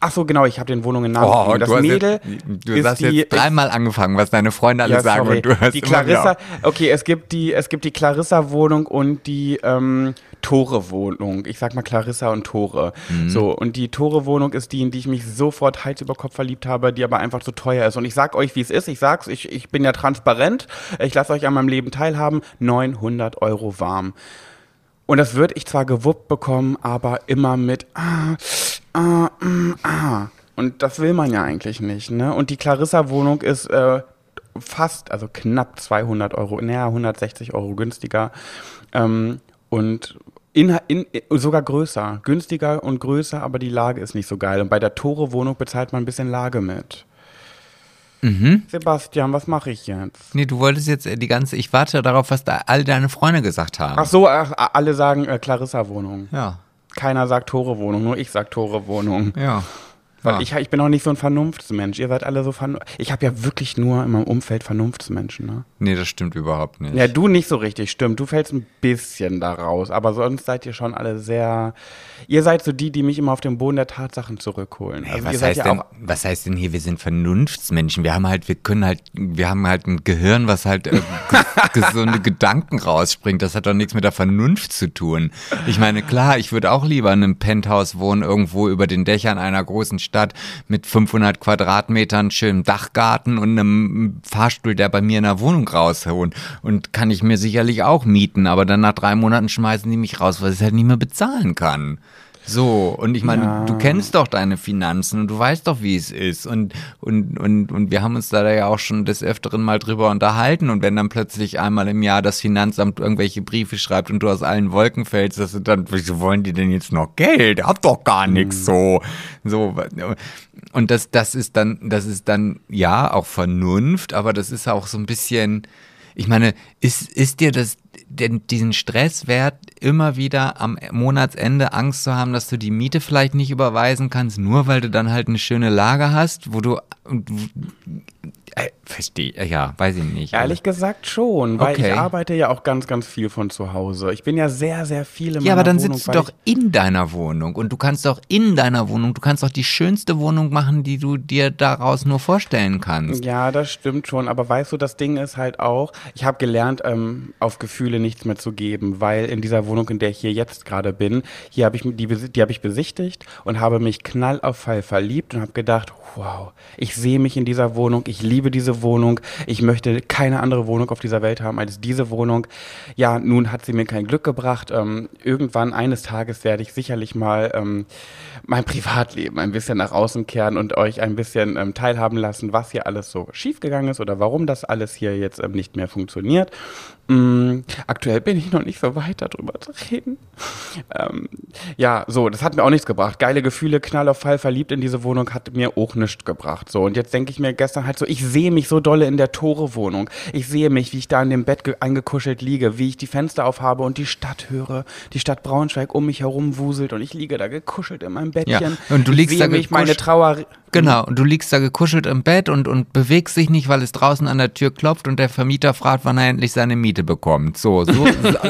Ach so, genau, ich habe den Wohnungen Namen Oh. Das du Mädel jetzt, du ist hast die, jetzt dreimal angefangen, was deine Freunde alle Ja, sagen sorry. und du hast die Clarissa, okay, es gibt die, es gibt die Clarissa-Wohnung und die ähm, Tore-Wohnung. Ich sag mal Clarissa und Tore. Mhm. So, und die Tore-Wohnung ist die, in die ich mich sofort Hals über Kopf verliebt habe, die aber einfach zu teuer ist. Und ich sag euch, wie es ist. Ich sag's, ich, ich bin ja transparent. Ich lasse euch an meinem Leben teilhaben. 900 Euro warm. Und das würde ich zwar gewuppt bekommen, aber immer mit ah, ah, mm, ah. Und das will man ja eigentlich nicht, ne? Und die Clarissa-Wohnung ist äh, fast, also knapp 200 Euro, naja, 160 Euro günstiger. Ähm, und in, in, sogar größer. Günstiger und größer, aber die Lage ist nicht so geil. Und bei der Tore-Wohnung bezahlt man ein bisschen Lage mit. Mhm. Sebastian, was mache ich jetzt? Nee, du wolltest jetzt äh, die ganze, ich warte darauf, was da all deine Freunde gesagt haben. Ach so, ach, alle sagen äh, Clarissa-Wohnung. Ja, Keiner sagt Tore-Wohnung, nur ich sag Tore-Wohnung. ja. Weil ja. ich, ich bin auch nicht so ein Vernunftsmensch. Ihr seid alle so Vernunft. Ich habe ja wirklich nur in meinem Umfeld Vernunftsmenschen. Ne? Nee, das stimmt überhaupt nicht. Ja, du nicht so richtig, stimmt. Du fällst ein bisschen da raus. Aber sonst seid ihr schon alle sehr. Ihr seid so die, die mich immer auf den Boden der Tatsachen zurückholen. Hey, Also was, heißt ja denn, auch. was heißt denn hier, wir sind Vernunftsmenschen? Wir haben halt, wir können halt, wir haben halt ein Gehirn, was halt äh, ge [LAUGHS] gesunde Gedanken rausspringt. Das hat doch nichts mit der Vernunft zu tun. Ich meine, klar, ich würde auch lieber in einem Penthouse wohnen, irgendwo über den Dächern einer großen Stadt mit 500 Quadratmetern, schönem Dachgarten und einem Fahrstuhl, der bei mir in der Wohnung rausholen. Und kann ich mir sicherlich auch mieten, aber dann nach drei Monaten schmeißen die mich raus, weil ich es halt nicht mehr bezahlen kann. So, und ich meine, Ja. du kennst doch deine Finanzen und du weißt doch, wie es ist. Und, und, und, und wir haben uns da ja auch schon des Öfteren mal drüber unterhalten. Und wenn dann plötzlich einmal im Jahr das Finanzamt irgendwelche Briefe schreibt und du aus allen Wolken fällst, dass du dann, wieso wollen die denn jetzt noch Geld? Habt doch gar nichts so. So. Und das, das ist dann, das ist dann, ja, auch Vernunft, aber das ist auch so ein bisschen, ich meine, ist, ist dir das, denn diesen Stress wert, immer wieder am Monatsende Angst zu haben, dass du die Miete vielleicht nicht überweisen kannst, nur weil du dann halt eine schöne Lage hast, wo du, äh, verstehe, äh, ja, weiß ich nicht. Ehrlich gesagt schon, weil Okay. ich arbeite ja auch ganz, ganz viel von zu Hause. Ich bin ja sehr, sehr viel in Ja, aber dann Wohnung, sitzt du doch in deiner Wohnung und du kannst doch in deiner Wohnung, du kannst doch die schönste Wohnung machen, die du dir daraus nur vorstellen kannst. Ja, das stimmt schon. Aber weißt du, das Ding ist halt auch, ich habe gelernt, ähm, auf Gefühle nichts mehr zu geben, weil in dieser Wohnung, in der ich hier jetzt gerade bin, hier habe ich die, die habe ich besichtigt und habe mich knall auf Fall verliebt und habe gedacht, wow, ich sehe mich in dieser Wohnung, ich liebe diese Wohnung, ich möchte keine andere Wohnung auf dieser Welt haben als diese Wohnung. Ja, nun hat sie mir kein Glück gebracht. Ähm, irgendwann eines Tages werde ich sicherlich mal ähm, mein Privatleben ein bisschen nach außen kehren und euch ein bisschen ähm, teilhaben lassen, was hier alles so schiefgegangen ist oder warum das alles hier jetzt ähm, nicht mehr funktioniert. Mm, aktuell bin ich noch nicht so weit, darüber zu reden. Ähm, ja, so, das hat mir auch nichts gebracht. Geile Gefühle, Knall auf Fall, verliebt in diese Wohnung, hat mir auch nichts gebracht. So, und jetzt denke ich mir gestern halt so, ich sehe mich so dolle in der Tore-Wohnung. Ich sehe mich, wie ich da in dem Bett ge- eingekuschelt liege, wie ich die Fenster aufhabe und die Stadt höre, die Stadt Braunschweig um mich herum wuselt und ich liege da gekuschelt in meinem Bettchen. und du ich liegst sehe da mich, meine Trauer. Genau, und du liegst da gekuschelt im Bett und, und bewegst dich nicht, weil es draußen an der Tür klopft und der Vermieter fragt, wann er endlich seine Miete bekommt. So, so,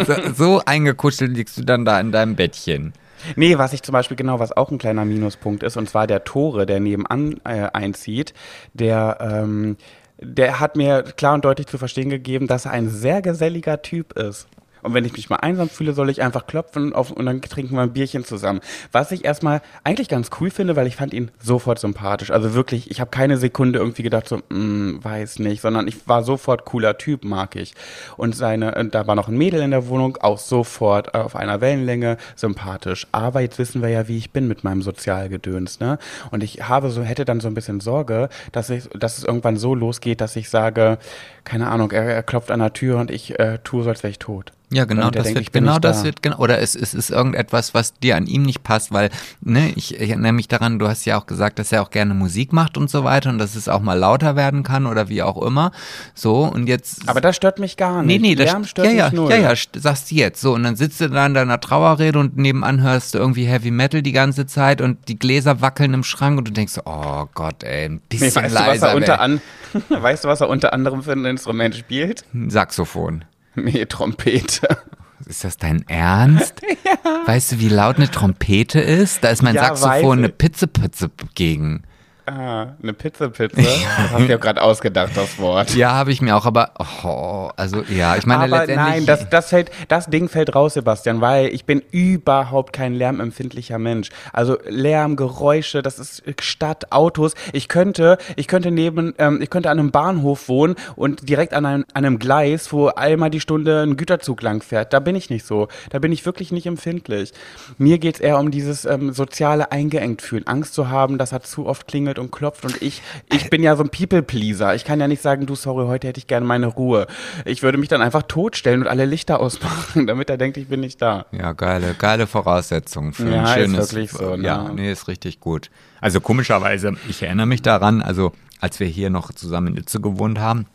so, so eingekuschelt liegst du dann da in deinem Bettchen. Nee, was ich zum Beispiel genau, was auch ein kleiner Minuspunkt ist, und zwar der Tore, der nebenan äh, einzieht, der, ähm, der hat mir klar und deutlich zu verstehen gegeben, dass er ein sehr geselliger Typ ist. Und wenn ich mich mal einsam fühle, soll ich einfach klopfen auf, und dann trinken wir ein Bierchen zusammen. Was ich erstmal eigentlich ganz cool finde, weil ich fand ihn sofort sympathisch. Also wirklich, ich habe keine Sekunde irgendwie gedacht so, mm, weiß nicht, sondern ich war sofort cooler Typ, mag ich. Und seine, und da war noch ein Mädel in der Wohnung, auch sofort auf einer Wellenlänge, sympathisch. Aber jetzt wissen wir ja, wie ich bin mit meinem Sozialgedöns, ne? Und ich habe so, hätte dann so ein bisschen Sorge, dass ich, dass es irgendwann so losgeht, dass ich sage, keine Ahnung, er, er klopft an der Tür und ich äh, tue so, als wäre ich tot. Ja, genau, das wird, ich genau das da. wird, genau, oder es, es ist irgendetwas, was dir an ihm nicht passt, weil, ne, ich, ich erinnere mich daran, du hast ja auch gesagt, dass er auch gerne Musik macht und so weiter und dass es auch mal lauter werden kann oder wie auch immer. So, und jetzt. Aber das stört mich gar Nee, nicht. nee, das Lärm stört ja, ja, mich null. ja, ja, st- sagst du jetzt. So, und dann sitzt du da in deiner Trauerrede und nebenan hörst du irgendwie Heavy Metal die ganze Zeit und die Gläser wackeln im Schrank und du denkst, oh Gott, ey, ein Nee, bisschen weißt, du, was leiser. er unter an, [LAUGHS] weißt du, was er unter anderem für ein Instrument spielt? Saxophon. [LAUGHS] Nee, Trompete. Ist das dein Ernst? [LAUGHS] Weißt du, wie laut eine Trompete ist? Da ist mein Ja, Saxophon eine. Pitzepitze gegen. Ah, eine Pizza-Pizza. Das [LAUGHS] hast du ja gerade ausgedacht, das Wort. Ja, habe ich mir auch, aber oh, also ja, ich meine Aber letztendlich. nein, das, das, fällt, das Ding fällt raus, Sebastian, weil ich bin überhaupt kein lärmempfindlicher Mensch. Also Lärm, Geräusche, das ist Stadt, Autos. Ich könnte, ich könnte neben, ähm, ich könnte an einem Bahnhof wohnen und direkt an einem, an einem Gleis, wo einmal die Stunde ein Güterzug lang fährt. Da bin ich nicht so. Da bin ich wirklich nicht empfindlich. Mir geht's eher um dieses ähm, soziale eingeengt fühlen, Angst zu haben, dass er zu oft klingelt und klopft und ich, ich bin ja so ein People-Pleaser. Ich kann ja nicht sagen, du, sorry, heute hätte ich gerne meine Ruhe. Ich würde mich dann einfach totstellen und alle Lichter ausmachen, [LAUGHS] damit er denkt, ich bin nicht da. ja, geile, geile Voraussetzung für Ja, ein ist schönes. wirklich so, ne? Ja, nee, ist richtig gut. Also komischerweise, ich erinnere mich daran, also als wir hier noch zusammen in Itze gewohnt haben,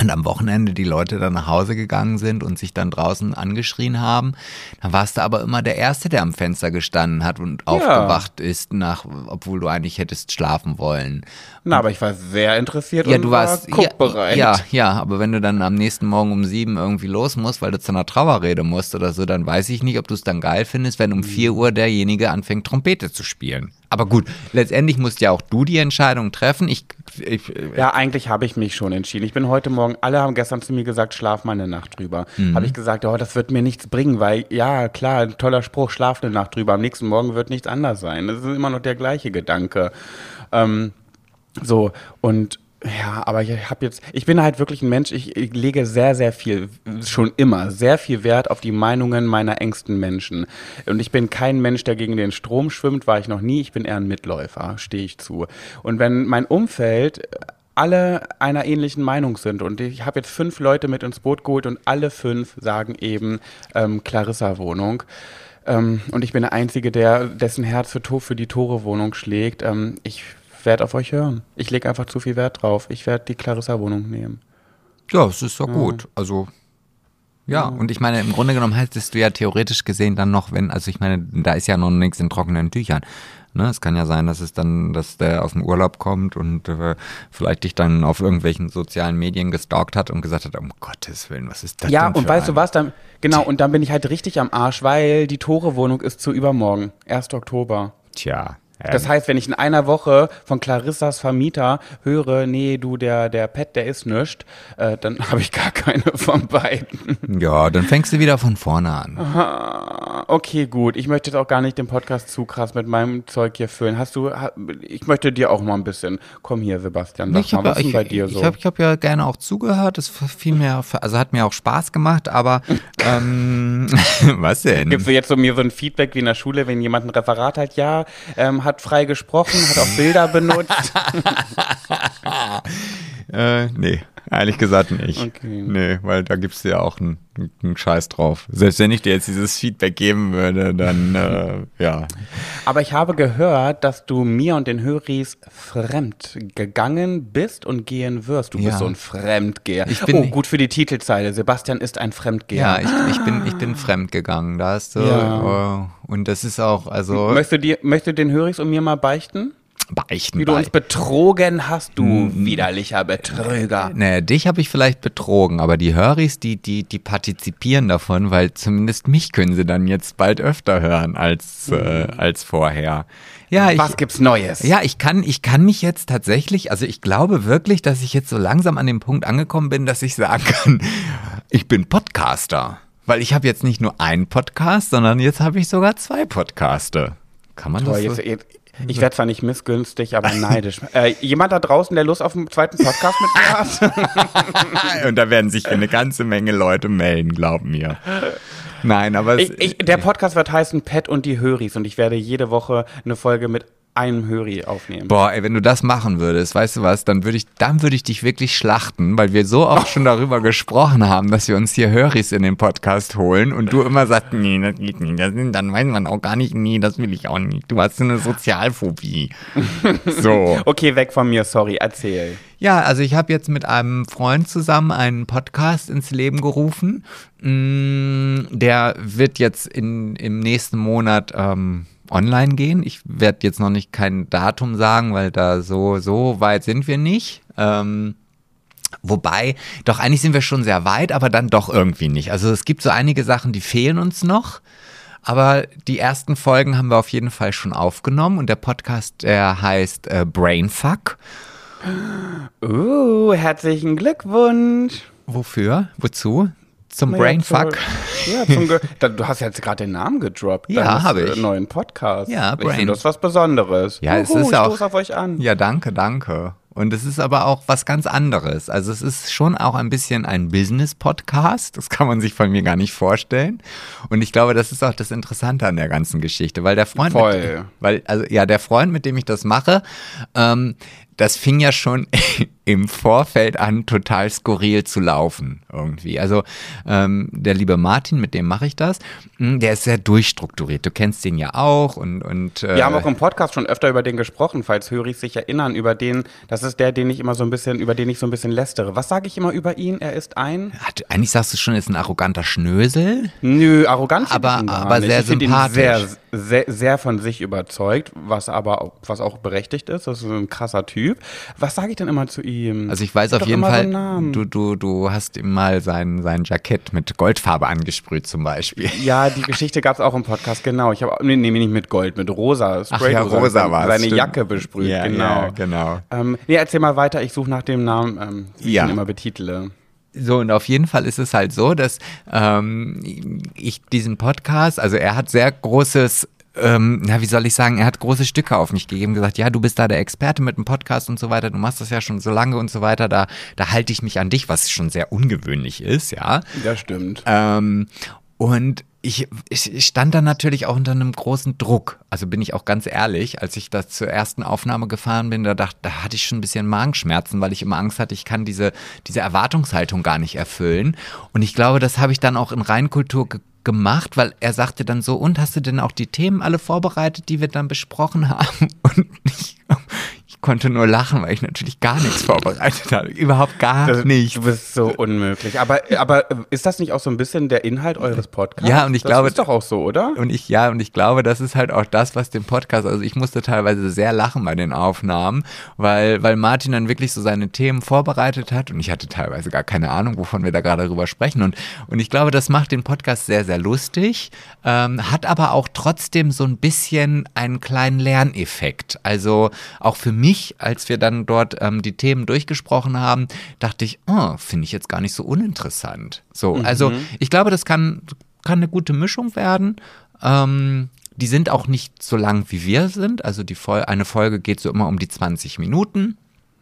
und am Wochenende die Leute dann nach Hause gegangen sind und sich dann draußen angeschrien haben, dann warst du aber immer der Erste, der am Fenster gestanden hat und aufgewacht ist, nach, obwohl du eigentlich hättest schlafen wollen. Na, aber ich war sehr interessiert Ja, und du war warst guckbereit. Ja, ja, ja, aber wenn du dann am nächsten Morgen um sieben irgendwie los musst, weil du zu einer Trauerrede musst oder so, dann weiß ich nicht, ob du es dann geil findest, wenn um Mhm. vier Uhr derjenige anfängt, Trompete zu spielen. Aber gut, letztendlich musst ja auch du die Entscheidung treffen. Ich, ich Ja, eigentlich habe ich mich schon entschieden. Ich bin heute Morgen, alle haben gestern zu mir gesagt, schlaf mal eine Nacht drüber. Mhm. Habe ich gesagt, oh, das wird mir nichts bringen, weil, ja, klar, ein toller Spruch, schlaf eine Nacht drüber. Am nächsten Morgen wird nichts anders sein. Das ist immer noch der gleiche Gedanke. Ähm, so, und ja, aber ich habe jetzt, ich bin halt wirklich ein Mensch, ich, ich lege sehr, sehr viel, schon immer, sehr viel Wert auf die Meinungen meiner engsten Menschen. Und ich bin kein Mensch, der gegen den Strom schwimmt, war ich noch nie, ich bin eher ein Mitläufer, stehe ich zu. Und wenn mein Umfeld alle einer ähnlichen Meinung sind und ich habe jetzt fünf Leute mit ins Boot geholt und alle fünf sagen eben ähm, Clarissa-Wohnung. Ähm, und ich bin der Einzige, der dessen Herz für, für die Tore-Wohnung schlägt. Ähm, ich werde auf euch hören. Ich lege einfach zu viel Wert drauf. Ich werde die Clarissa-Wohnung nehmen. Ja, es ist doch gut. Also ja, und ich meine, im Grunde genommen hättest du ja theoretisch gesehen dann noch, wenn, also ich meine, da ist ja noch nichts in trockenen Tüchern. Ne, es kann ja sein, dass es dann, dass der aus dem Urlaub kommt und äh, vielleicht dich dann auf irgendwelchen sozialen Medien gestalkt hat und gesagt hat, um Gottes Willen, was ist das Ja, denn und für weißt du was, dann, genau, und dann bin ich halt richtig am Arsch, weil die Tore-Wohnung ist zu übermorgen, 1. Oktober. Tja. Das heißt, wenn ich in einer Woche von Clarissas Vermieter höre, nee, du, der, der Pet, der ist nischt, äh, dann [LAUGHS] habe ich gar keine von beiden. ja, dann fängst du wieder von vorne an. Ah, Okay, gut. Ich möchte jetzt auch gar nicht den Podcast zu krass mit meinem Zeug hier füllen. Hast du, ich möchte dir auch mal ein bisschen. Komm hier, Sebastian, sag ich mal, habe was ist denn bei dir ich, so? ich hab, ich hab ja gerne auch zugehört. Es fiel mir, also hat mir auch Spaß gemacht, aber [LAUGHS] ähm, [LAUGHS] was denn? Gibst du jetzt so mir so ein Feedback wie in der Schule, wenn jemand ein Referat hat, ja, ähm, hat frei gesprochen, hat auch Bilder benutzt. [LAUGHS] Äh, nee, ehrlich gesagt nicht. Okay. Nee, weil da gibst du ja auch einen, einen Scheiß drauf. Selbst wenn ich dir jetzt dieses Feedback geben würde, dann äh, ja. Aber ich habe gehört, dass du mir und den Höris fremd gegangen bist und gehen wirst. Du Ja. bist so ein Fremdgeher. Ich bin- oh, gut für die Titelzeile. Sebastian ist ein Fremdgeher. Ja, ich, ich, bin, ich bin fremd gegangen, da hast du. Ja. äh, und das ist auch, also Möchtest du, dir, möchtest du den Höris und mir mal beichten? Beichten. Wie du bei- uns betrogen hast, du widerlicher Betrüger. Naja, dich habe ich vielleicht betrogen, aber die Höris, die, die, die partizipieren davon, weil zumindest mich können sie dann jetzt bald öfter hören als, äh, als vorher. Ja, ich, Was gibt's Neues? Ja, ich kann, ich kann mich jetzt tatsächlich, also ich glaube wirklich, dass ich jetzt so langsam an dem Punkt angekommen bin, dass ich sagen kann, [LAUGHS] ich bin Podcaster. Weil ich habe jetzt nicht nur einen Podcast, sondern jetzt habe ich sogar zwei Podcaste. Kann man Toll, das jetzt, so? jetzt, ich werde zwar nicht missgünstig, aber [LAUGHS] neidisch. äh, jemand da draußen, der Lust auf einen zweiten Podcast mit mir hat? [LAUGHS] Und da werden sich eine ganze Menge Leute melden, glaub mir. Nein, aber Ich, ich, der Podcast wird heißen Pet und die Höris und ich werde jede Woche eine Folge mit einem Höri aufnehmen. Boah, ey, wenn du das machen würdest, weißt du was, dann würde ich, dann würde ich dich wirklich schlachten, weil wir so oft schon darüber gesprochen haben, dass wir uns hier Höris in den Podcast holen und du immer sagst, nee, das geht nicht, das, dann weiß man auch gar nicht, nee, das will ich auch nicht. Du hast so eine Sozialphobie. [LAUGHS] So. Okay, weg von mir, sorry, erzähl. Ja, also ich habe jetzt mit einem Freund zusammen einen Podcast ins Leben gerufen. Mm, Der wird jetzt in, im nächsten Monat ähm, online gehen. Ich werde jetzt noch nicht kein Datum sagen, weil da so, so weit sind wir nicht. Ähm, Wobei, doch eigentlich sind wir schon sehr weit, aber dann doch irgendwie nicht. Also es gibt so einige Sachen, die fehlen uns noch. Aber die ersten Folgen haben wir auf jeden Fall schon aufgenommen und der Podcast, der heißt äh, Brainfuck. [GASPS] Uh, herzlichen Glückwunsch. Wofür? Wozu? Zum Naja, Brainfuck? zur- Ja, zum [LAUGHS] da, du hast jetzt gerade den Namen gedroppt. Ja, deines, hab äh, ich. neuen Podcast. Ja, Ich Brain. finde das ist was Besonderes. Ja, es Juhu, ist ich auch- stoß auf euch an. Ja, danke, danke. Und es ist aber auch was ganz anderes. Also es ist schon auch ein bisschen ein Business-Podcast. Das kann man sich von mir gar nicht vorstellen. Und ich glaube, das ist auch das Interessante an der ganzen Geschichte, weil der Freund, Voll. Mit, weil also ja, der Freund, mit dem ich das mache, ähm, das fing ja schon [LAUGHS] im Vorfeld an, total skurril zu laufen irgendwie. Also ähm, der liebe Martin, mit dem mache ich das, mh, der ist sehr durchstrukturiert. Du kennst den ja auch und und äh, Wir haben auch im Podcast schon öfter über den gesprochen, falls Höris sich erinnern, über den, das ist der, den ich immer so ein bisschen, über den ich so ein bisschen lästere. Was sage ich immer über ihn? Er ist ein? hat, eigentlich sagst du schon, er ist ein arroganter Schnösel. Nö, arrogant Aber- aber nicht. sehr ich sympathisch. sehr, sehr, sehr von sich überzeugt, was aber was auch berechtigt ist. Das ist ein krasser Typ. Was sage ich denn immer zu ihm? Also ich weiß Hat auf jeden so Fall, du, du, du hast ihm mal sein, sein Jackett mit Goldfarbe angesprüht zum Beispiel. Ja, die Geschichte gab es auch im Podcast, genau. Ich habe, nee, nee, nicht mit Gold, mit rosa. Ach ja, rosa seine- war's, Seine stimmt. Jacke besprüht, Ja, genau. ja, genau. Ähm, nee, erzähl mal weiter, ich suche nach dem Namen, ähm, wie Ja. ich ihn immer betitele. So, und auf jeden Fall ist es halt so, dass ähm, ich diesen Podcast, also er hat sehr großes ähm, na, wie soll ich sagen, er hat große Stücke auf mich gegeben, gesagt, ja, du bist da der Experte mit dem Podcast und so weiter, du machst das ja schon so lange und so weiter, da, da halte ich mich an dich, was schon sehr ungewöhnlich ist, ja. Das stimmt. Ähm, und ich, ich stand dann natürlich auch unter einem großen Druck. Also bin ich auch ganz ehrlich, als ich da zur ersten Aufnahme gefahren bin, da dachte, da hatte ich schon ein bisschen Magenschmerzen, weil ich immer Angst hatte, ich kann diese, diese Erwartungshaltung gar nicht erfüllen. Und ich glaube, das habe ich dann auch in Reinkultur ge gemacht, weil er sagte dann so, und hast du denn auch die Themen alle vorbereitet, die wir dann besprochen haben? [LAUGHS] Und ich, konnte nur lachen, weil ich natürlich gar nichts [LAUGHS] vorbereitet habe. Überhaupt gar Das- nichts. Du bist so unmöglich. Aber, aber ist das nicht auch so ein bisschen der Inhalt eures Podcasts? Ja, und ich das glaube- ist doch auch so, oder? Und ich, ja, und ich glaube, das ist halt auch das, was den Podcast, also ich musste teilweise sehr lachen bei den Aufnahmen, weil, weil Martin dann wirklich so seine Themen vorbereitet hat und ich hatte teilweise gar keine Ahnung, wovon wir da gerade drüber sprechen. Und, und ich glaube, das macht den Podcast sehr, sehr lustig, ähm, hat aber auch trotzdem so ein bisschen einen kleinen Lerneffekt. Also auch für mich, als wir dann dort ähm, die Themen durchgesprochen haben, dachte ich, oh, finde ich jetzt gar nicht so uninteressant. So, also ich glaube, das kann, kann eine gute Mischung werden. Ähm, die sind auch nicht so lang wie wir sind. Also die Fol eine Folge geht so immer um die 20 Minuten.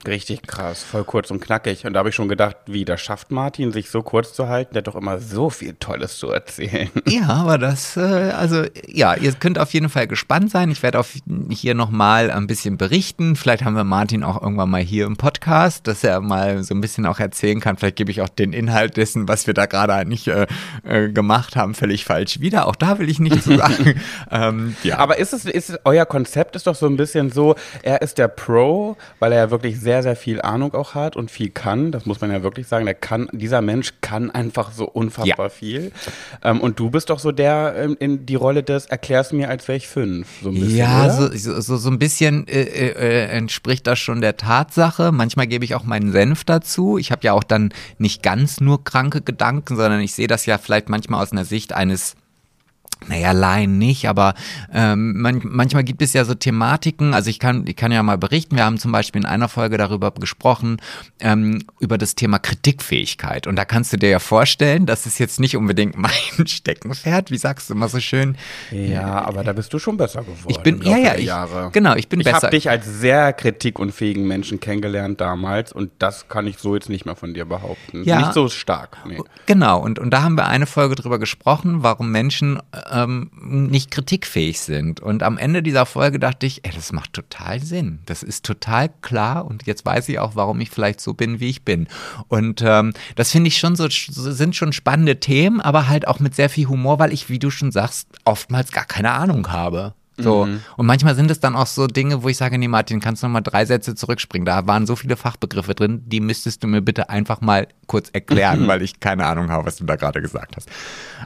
Richtig krass, voll kurz und knackig. Und da habe ich schon gedacht, wie, das schafft Martin, sich so kurz zu halten? Der hat doch immer so viel Tolles zu erzählen. [LAUGHS] Ja, aber das, äh, also ja, ihr könnt auf jeden Fall gespannt sein. Ich werde auf hier nochmal ein bisschen berichten. Vielleicht haben wir Martin auch irgendwann mal hier im Podcast, dass er mal so ein bisschen auch erzählen kann. Vielleicht gebe ich auch den Inhalt dessen, was wir da gerade eigentlich äh, äh, gemacht haben, völlig falsch wieder. Auch da will ich nichts zu sagen. [LAUGHS] ähm, ja. Aber ist es, ist euer Konzept ist doch so ein bisschen so, er ist der Pro, weil er ja wirklich sehr, sehr viel Ahnung auch hat und viel kann. Das muss man ja wirklich sagen. Der kann, dieser Mensch kann einfach so unfassbar Ja. viel. Ähm, und du bist doch so der ähm, in die Rolle des Erklär's mir, als wäre ich fünf. So ein bisschen, Ja, oder? so, so, so ein bisschen äh, äh, entspricht das schon der Tatsache. Manchmal gebe ich auch meinen Senf dazu. Ich habe ja auch dann nicht ganz nur kranke Gedanken, sondern ich sehe das ja vielleicht manchmal aus einer Sicht eines naja, Laien nicht, aber ähm, man, manchmal gibt es ja so Thematiken, also ich kann, ich kann ja mal berichten, wir haben zum Beispiel in einer Folge darüber gesprochen, ähm, über das Thema Kritikfähigkeit. Und da kannst du dir ja vorstellen, das ist jetzt nicht unbedingt [LAUGHS] mein Steckenpferd, wie sagst du immer so schön? Ja, aber da bist du schon besser geworden. Ich bin, ja, ja, ich, Jahre. genau, ich bin Ich besser. habe dich als sehr kritikunfähigen Menschen kennengelernt damals und das kann ich so jetzt nicht mehr von dir behaupten. Ja. Nicht so stark. Nee. Genau, und, und da haben wir eine Folge drüber gesprochen, warum Menschen ähm, nicht kritikfähig sind. Und am Ende dieser Folge dachte ich, ey, das macht total Sinn. Das ist total klar und jetzt weiß ich auch, warum ich vielleicht so bin, wie ich bin. Und ähm, das finde ich schon so, sind schon spannende Themen, aber halt auch mit sehr viel Humor, weil ich, wie du schon sagst, oftmals gar keine Ahnung habe. So. Und manchmal sind es dann auch so Dinge, wo ich sage, nee, Martin, kannst du noch mal drei Sätze zurückspringen? Da waren so viele Fachbegriffe drin, die müsstest du mir bitte einfach mal kurz erklären, [LAUGHS] weil ich keine Ahnung habe, was du da gerade gesagt hast.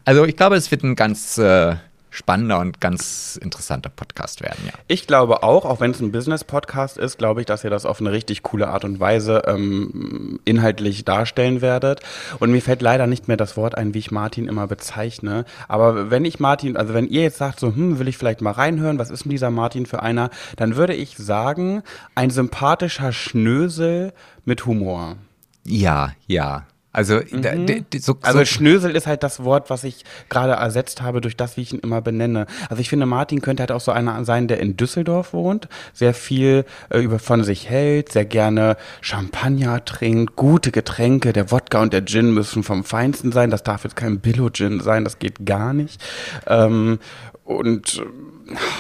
Also ich glaube, es wird ein ganz äh, spannender und ganz interessanter Podcast werden, ja. Ich glaube auch, auch wenn es ein Business-Podcast ist, glaube ich, dass ihr das auf eine richtig coole Art und Weise ähm, inhaltlich darstellen werdet. Und mir fällt leider nicht mehr das Wort ein, wie ich Martin immer bezeichne. Aber wenn ich Martin, also wenn ihr jetzt sagt, so, hm, will ich vielleicht mal reinhören, was ist denn dieser Martin für einer, dann würde ich sagen, ein sympathischer Schnösel mit Humor. Ja, ja. Also, da- d- d- so, Also so, Schnösel ist halt das Wort, was ich gerade ersetzt habe durch das, wie ich ihn immer benenne. Also ich finde, Martin könnte halt auch so einer sein, der in Düsseldorf wohnt, sehr viel äh, über von sich hält, sehr gerne Champagner trinkt, gute Getränke, der Wodka und der Gin müssen vom Feinsten sein. Das darf jetzt kein Billo-Gin sein, das geht gar nicht. Ähm, und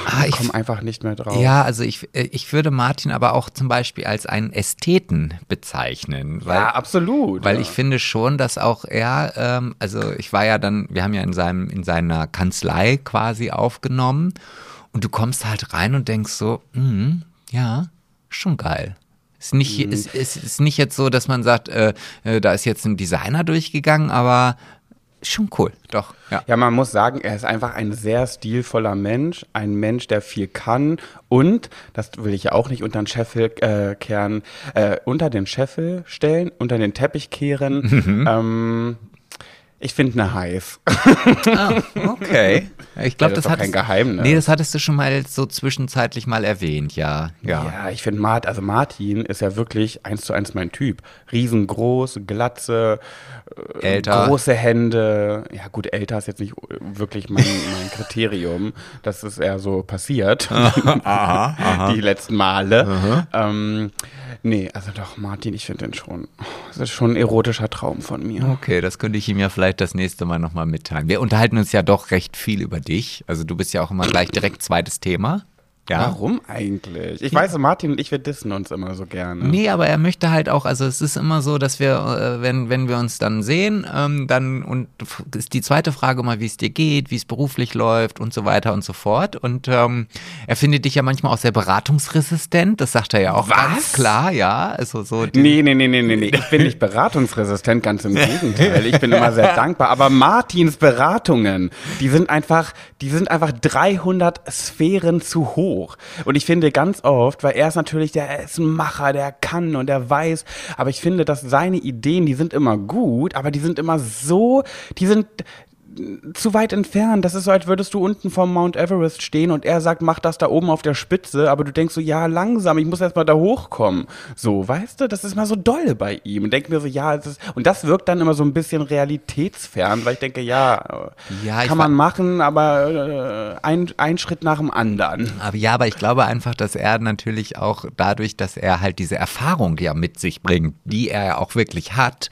Ah, ich ich- komme einfach nicht mehr drauf. Ja, also ich, äh, ich würde Martin aber auch zum Beispiel als einen Ästheten bezeichnen. Weil, ja absolut. Weil ja. ich finde schon, dass auch er, ähm, also ich war ja dann, wir haben ja in seinem, in seiner Kanzlei quasi aufgenommen und du kommst halt rein und denkst so, hm, ja, schon geil. Ist nicht, Mhm. ist, ist, ist nicht jetzt so, dass man sagt, äh, äh, da ist jetzt ein Designer durchgegangen, aber schon cool, doch. Ja. Ja, man muss sagen, er ist einfach ein sehr stilvoller Mensch, ein Mensch, der viel kann und, das will ich ja auch nicht unter den Scheffel äh, kehren, äh, unter den Scheffel stellen, unter den Teppich kehren. Ähm, ich finde eine heiß. Ah, okay. [LAUGHS] Ich glaube, Ja, das ist das, hattest, kein Geheimnis. Nee, das hattest du schon mal so zwischenzeitlich mal erwähnt, ja. Ja. Ja, ich finde Mart, also Martin ist ja wirklich eins zu eins mein Typ. Riesengroß, Glatze, Älter. große Hände. Ja gut, älter ist jetzt nicht wirklich mein, [LAUGHS] mein Kriterium. Das ist eher so passiert. [LAUGHS] [LAUGHS] Die letzten Male. Ähm, nee, also doch, Martin, ich finde den schon. Das ist schon ein erotischer Traum von mir. Okay, das könnte ich ihm ja vielleicht das nächste Mal nochmal mitteilen. Wir unterhalten uns ja doch recht viel über dich. Also du bist ja auch immer gleich direkt zweites Thema. Ja. Warum eigentlich? Ich weiß, Martin und ich, wir dissen uns immer so gerne. Nee, aber er möchte halt auch, also es ist immer so, dass wir, äh, wenn, wenn wir uns dann sehen, ähm, dann und ist die zweite Frage mal, wie es dir geht, wie es beruflich läuft und so weiter und so fort. Und ähm, er findet dich ja manchmal auch sehr beratungsresistent, das sagt er ja auch Was? ganz klar, ja. Also so Nee, nee, nee, nee, nee, nee. Ich bin nicht beratungsresistent, ganz im [LAUGHS] Gegenteil. Ich bin immer sehr dankbar. Aber Martins Beratungen, die sind einfach, die sind einfach 300 Sphären zu hoch. Und ich finde ganz oft, weil er ist natürlich, der ist ein Macher, der kann und der weiß. Aber ich finde, dass seine Ideen, die sind immer gut, aber die sind immer so, die sind, zu weit entfernt. Das ist so, als würdest du unten vom Mount Everest stehen und er sagt, mach das da oben auf der Spitze, aber du denkst so, ja, langsam, ich muss erst mal da hochkommen. So, weißt du, das ist mal so dolle bei ihm. Und denk mir so, ja, es ist, und das wirkt dann immer so ein bisschen realitätsfern, weil ich denke, ja, Ja, kann man machen, aber äh, ein, ein Schritt nach dem anderen. Aber ja, aber ich glaube einfach, dass er natürlich auch dadurch, dass er halt diese Erfahrung ja mit sich bringt, die er ja auch wirklich hat,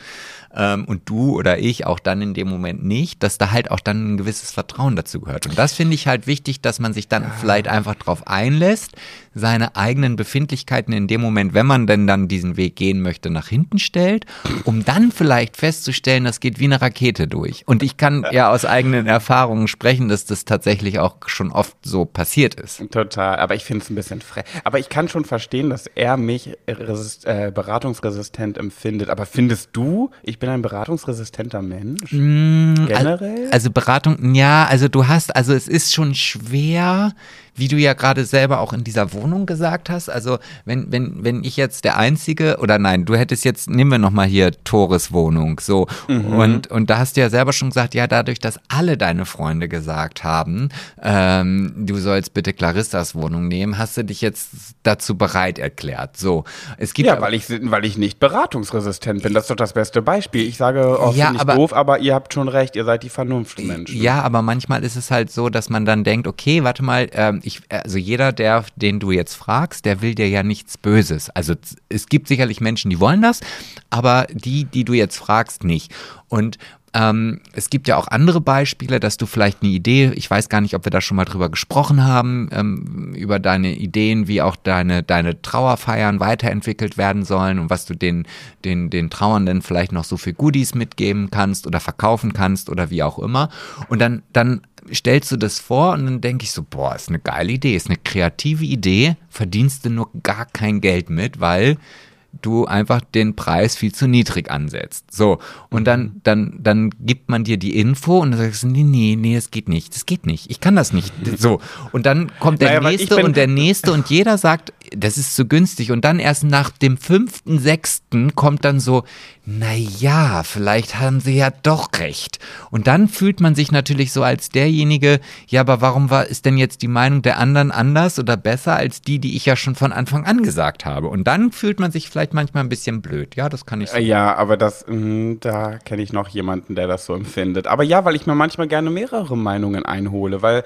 ähm, und du oder ich auch dann in dem Moment nicht, dass da halt auch dann ein gewisses Vertrauen dazu gehört. Und das finde ich halt wichtig, dass man sich dann vielleicht einfach drauf einlässt, seine eigenen Befindlichkeiten in dem Moment, wenn man denn dann diesen Weg gehen möchte, nach hinten stellt, um dann vielleicht festzustellen, das geht wie eine Rakete durch. Und ich kann ja aus eigenen Erfahrungen sprechen, dass das tatsächlich auch schon oft so passiert ist. Total, aber ich finde es ein bisschen frech. Aber ich kann schon verstehen, dass er mich äh, beratungsresistent empfindet. Aber findest du, ich bin ein beratungsresistenter Mensch? Generell? Also Beratung, ja, also du hast, also es ist schon schwer, wie du ja gerade selber auch in dieser Wohnung gesagt hast. Also wenn, wenn, wenn ich jetzt der Einzige, oder nein, du hättest jetzt, nehmen wir nochmal hier Tores Wohnung, so. Und, und da hast du ja selber schon gesagt, ja, dadurch, dass alle deine Freunde gesagt haben, ähm, du sollst bitte Clarissas Wohnung nehmen, hast du dich jetzt dazu bereit erklärt. So. Es gibt ja, weil ich, weil ich nicht beratungsresistent bin. Das ist doch das beste Beispiel. Ich sage, oh, Ja, aber- doof, aber ihr habt schon recht, ihr seid die Vernunftmenschen. Ja, aber manchmal ist es halt so, dass man dann denkt, okay, warte mal, ähm, ich, also jeder, der, den du jetzt fragst, der will dir ja nichts Böses. Also es gibt sicherlich Menschen, die wollen das, aber die, die du jetzt fragst, nicht. Und ähm, es gibt ja auch andere Beispiele, dass du vielleicht eine Idee, ich weiß gar nicht, ob wir da schon mal drüber gesprochen haben, ähm, über deine Ideen, wie auch deine, deine Trauerfeiern weiterentwickelt werden sollen und was du den, den, den Trauernden vielleicht noch so für Goodies mitgeben kannst oder verkaufen kannst oder wie auch immer. Und dann, dann stellst du das vor und dann denke ich so, boah, ist eine geile Idee, ist eine kreative Idee, verdienst du nur gar kein Geld mit, weil du einfach den Preis viel zu niedrig ansetzt. So, und dann, dann, dann gibt man dir die Info und dann sagst du, nee, nee, nee, das geht nicht, das geht nicht, ich kann das nicht. So, und dann kommt der Naja, nächste und der [LAUGHS] nächste und jeder sagt, das ist zu günstig. Und dann erst nach dem fünften, sechsten kommt dann so, na ja, vielleicht haben sie ja doch recht. Und dann fühlt man sich natürlich so als derjenige, ja, aber warum war, ist denn jetzt die Meinung der anderen anders oder besser als die, die ich ja schon von Anfang an gesagt habe? Und dann fühlt man sich vielleicht manchmal ein bisschen blöd. Ja, das kann ich so. Ja, aber das, mh, da kenne ich noch jemanden, der das so empfindet. Aber ja, weil ich mir manchmal gerne mehrere Meinungen einhole, weil äh,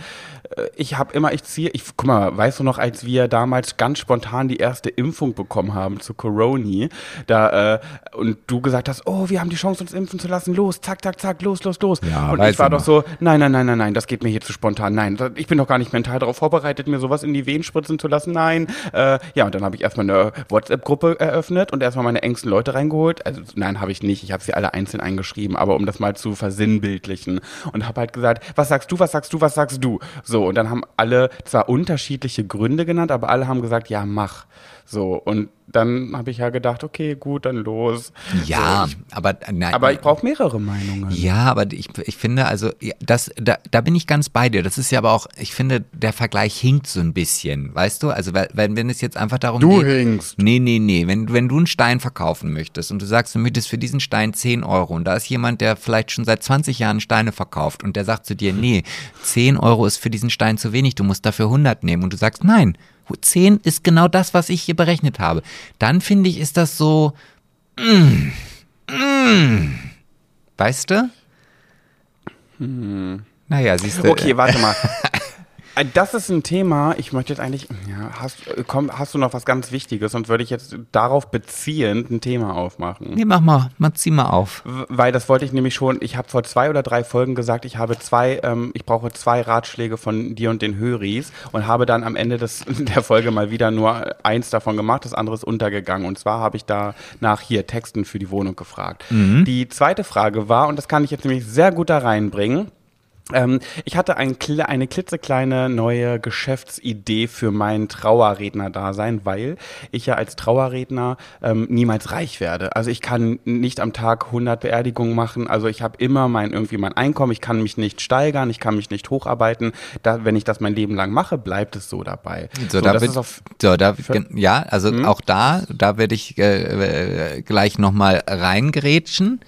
ich habe immer, ich ziehe, ich, guck mal, weißt du noch, als wir damals ganz spontan die erste Impfung bekommen haben zu Coroni, da, äh, und du gesagt hast, oh, wir haben die Chance, uns impfen zu lassen, los, zack, zack, zack, los, los, los. Ja, und ich war doch so, nein, nein, nein, nein, nein, das geht mir hier zu spontan, nein, ich bin doch gar nicht mental darauf vorbereitet, mir sowas in die Venen spritzen zu lassen, nein. Äh, ja, und dann habe ich erstmal eine WhatsApp-Gruppe eröffnet und erstmal meine engsten Leute reingeholt. Also nein, habe ich nicht, ich habe sie alle einzeln eingeschrieben, aber um das mal zu versinnbildlichen und habe halt gesagt, was sagst du, was sagst du, was sagst du? So, und dann haben alle zwar unterschiedliche Gründe genannt, aber alle haben gesagt, ja, mach. So, und dann habe ich ja gedacht, okay, gut, dann los. Ja, So, ich, aber nein. aber ich brauche mehrere Meinungen. Ja, aber ich, ich finde, also das, da, da bin ich ganz bei dir. Das ist ja aber auch, ich finde, der Vergleich hinkt so ein bisschen, weißt du? Also wenn, wenn es jetzt einfach darum Du geht. hinkst. Nee, nee, nee. Wenn, wenn du einen Stein verkaufen möchtest und du sagst, du möchtest für diesen Stein 10 Euro und da ist jemand, der vielleicht schon seit 20 Jahren Steine verkauft und der sagt zu dir, nee, 10 Euro ist für diesen Stein zu wenig, du musst dafür 100 nehmen und du sagst, nein, 10 ist genau das, was ich hier berechnet habe. Dann finde ich, ist das so, mm, mm, weißt du? Naja, siehst du. Okay, warte mal. [LAUGHS] Äh, das ist ein Thema, ich möchte jetzt eigentlich, ja, hast, komm, hast du noch was ganz Wichtiges, sonst würde ich jetzt darauf beziehend ein Thema aufmachen. Nee, mach mal, mal zieh mal auf. Weil das wollte ich nämlich schon, ich habe vor zwei oder drei Folgen gesagt, ich habe zwei, ähm, ich brauche zwei Ratschläge von dir und den Höris und habe dann am Ende des, [LAUGHS] der Folge mal wieder nur eins davon gemacht, das andere ist untergegangen. Und zwar habe ich da nach hier Texten für die Wohnung gefragt. Mhm. Die zweite Frage war, und das kann ich jetzt nämlich sehr gut da reinbringen, ähm, ich hatte ein, eine klitzekleine neue Geschäftsidee für mein Trauerredner-Dasein, weil ich ja als Trauerredner ähm, niemals reich werde. Also ich kann nicht am Tag 100 Beerdigungen machen. Also ich habe immer mein irgendwie mein Einkommen. Ich kann mich nicht steigern, ich kann mich nicht hocharbeiten. Da, wenn ich das mein Leben lang mache, bleibt es so dabei. So, so, da wird, so da, ja, also hm? auch da, da werde ich äh, äh gleich nochmal reingrätschen,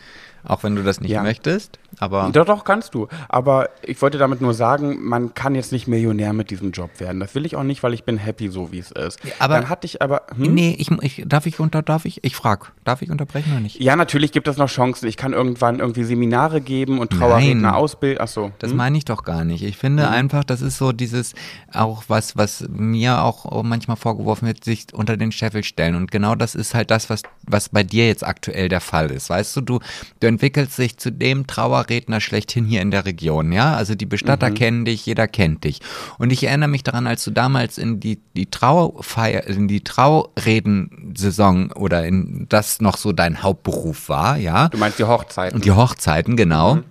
auch wenn du das nicht ja. möchtest aber. Doch, doch, kannst du. Aber ich wollte damit nur sagen, man kann jetzt nicht Millionär mit diesem Job werden. Das will ich auch nicht, weil ich bin happy, so wie es ist. aber Dann hatte ich aber. Hm? Nee, ich, ich, darf ich unter, darf ich? Ich frag, darf ich unterbrechen oder nicht? Ja, natürlich gibt es noch Chancen. Ich kann irgendwann irgendwie Seminare geben und Trauerredner ausbilden. Achso. Das hm? meine ich doch gar nicht. Ich finde hm. einfach, das ist so dieses, auch was, was mir auch manchmal vorgeworfen wird, sich unter den Scheffel stellen. Und genau das ist halt das, was, was bei dir jetzt aktuell der Fall ist. Weißt du, du, du entwickelst dich zu dem Trauerredner, Redner schlechthin hier in der Region, ja. Also die Bestatter mhm. kennen dich, jeder kennt dich. Und ich erinnere mich daran, als du damals in die, die Traufeier, in die Trauredensaison oder in das noch so dein Hauptberuf war, ja. Du meinst die Hochzeiten? Die Hochzeiten, genau. Mhm.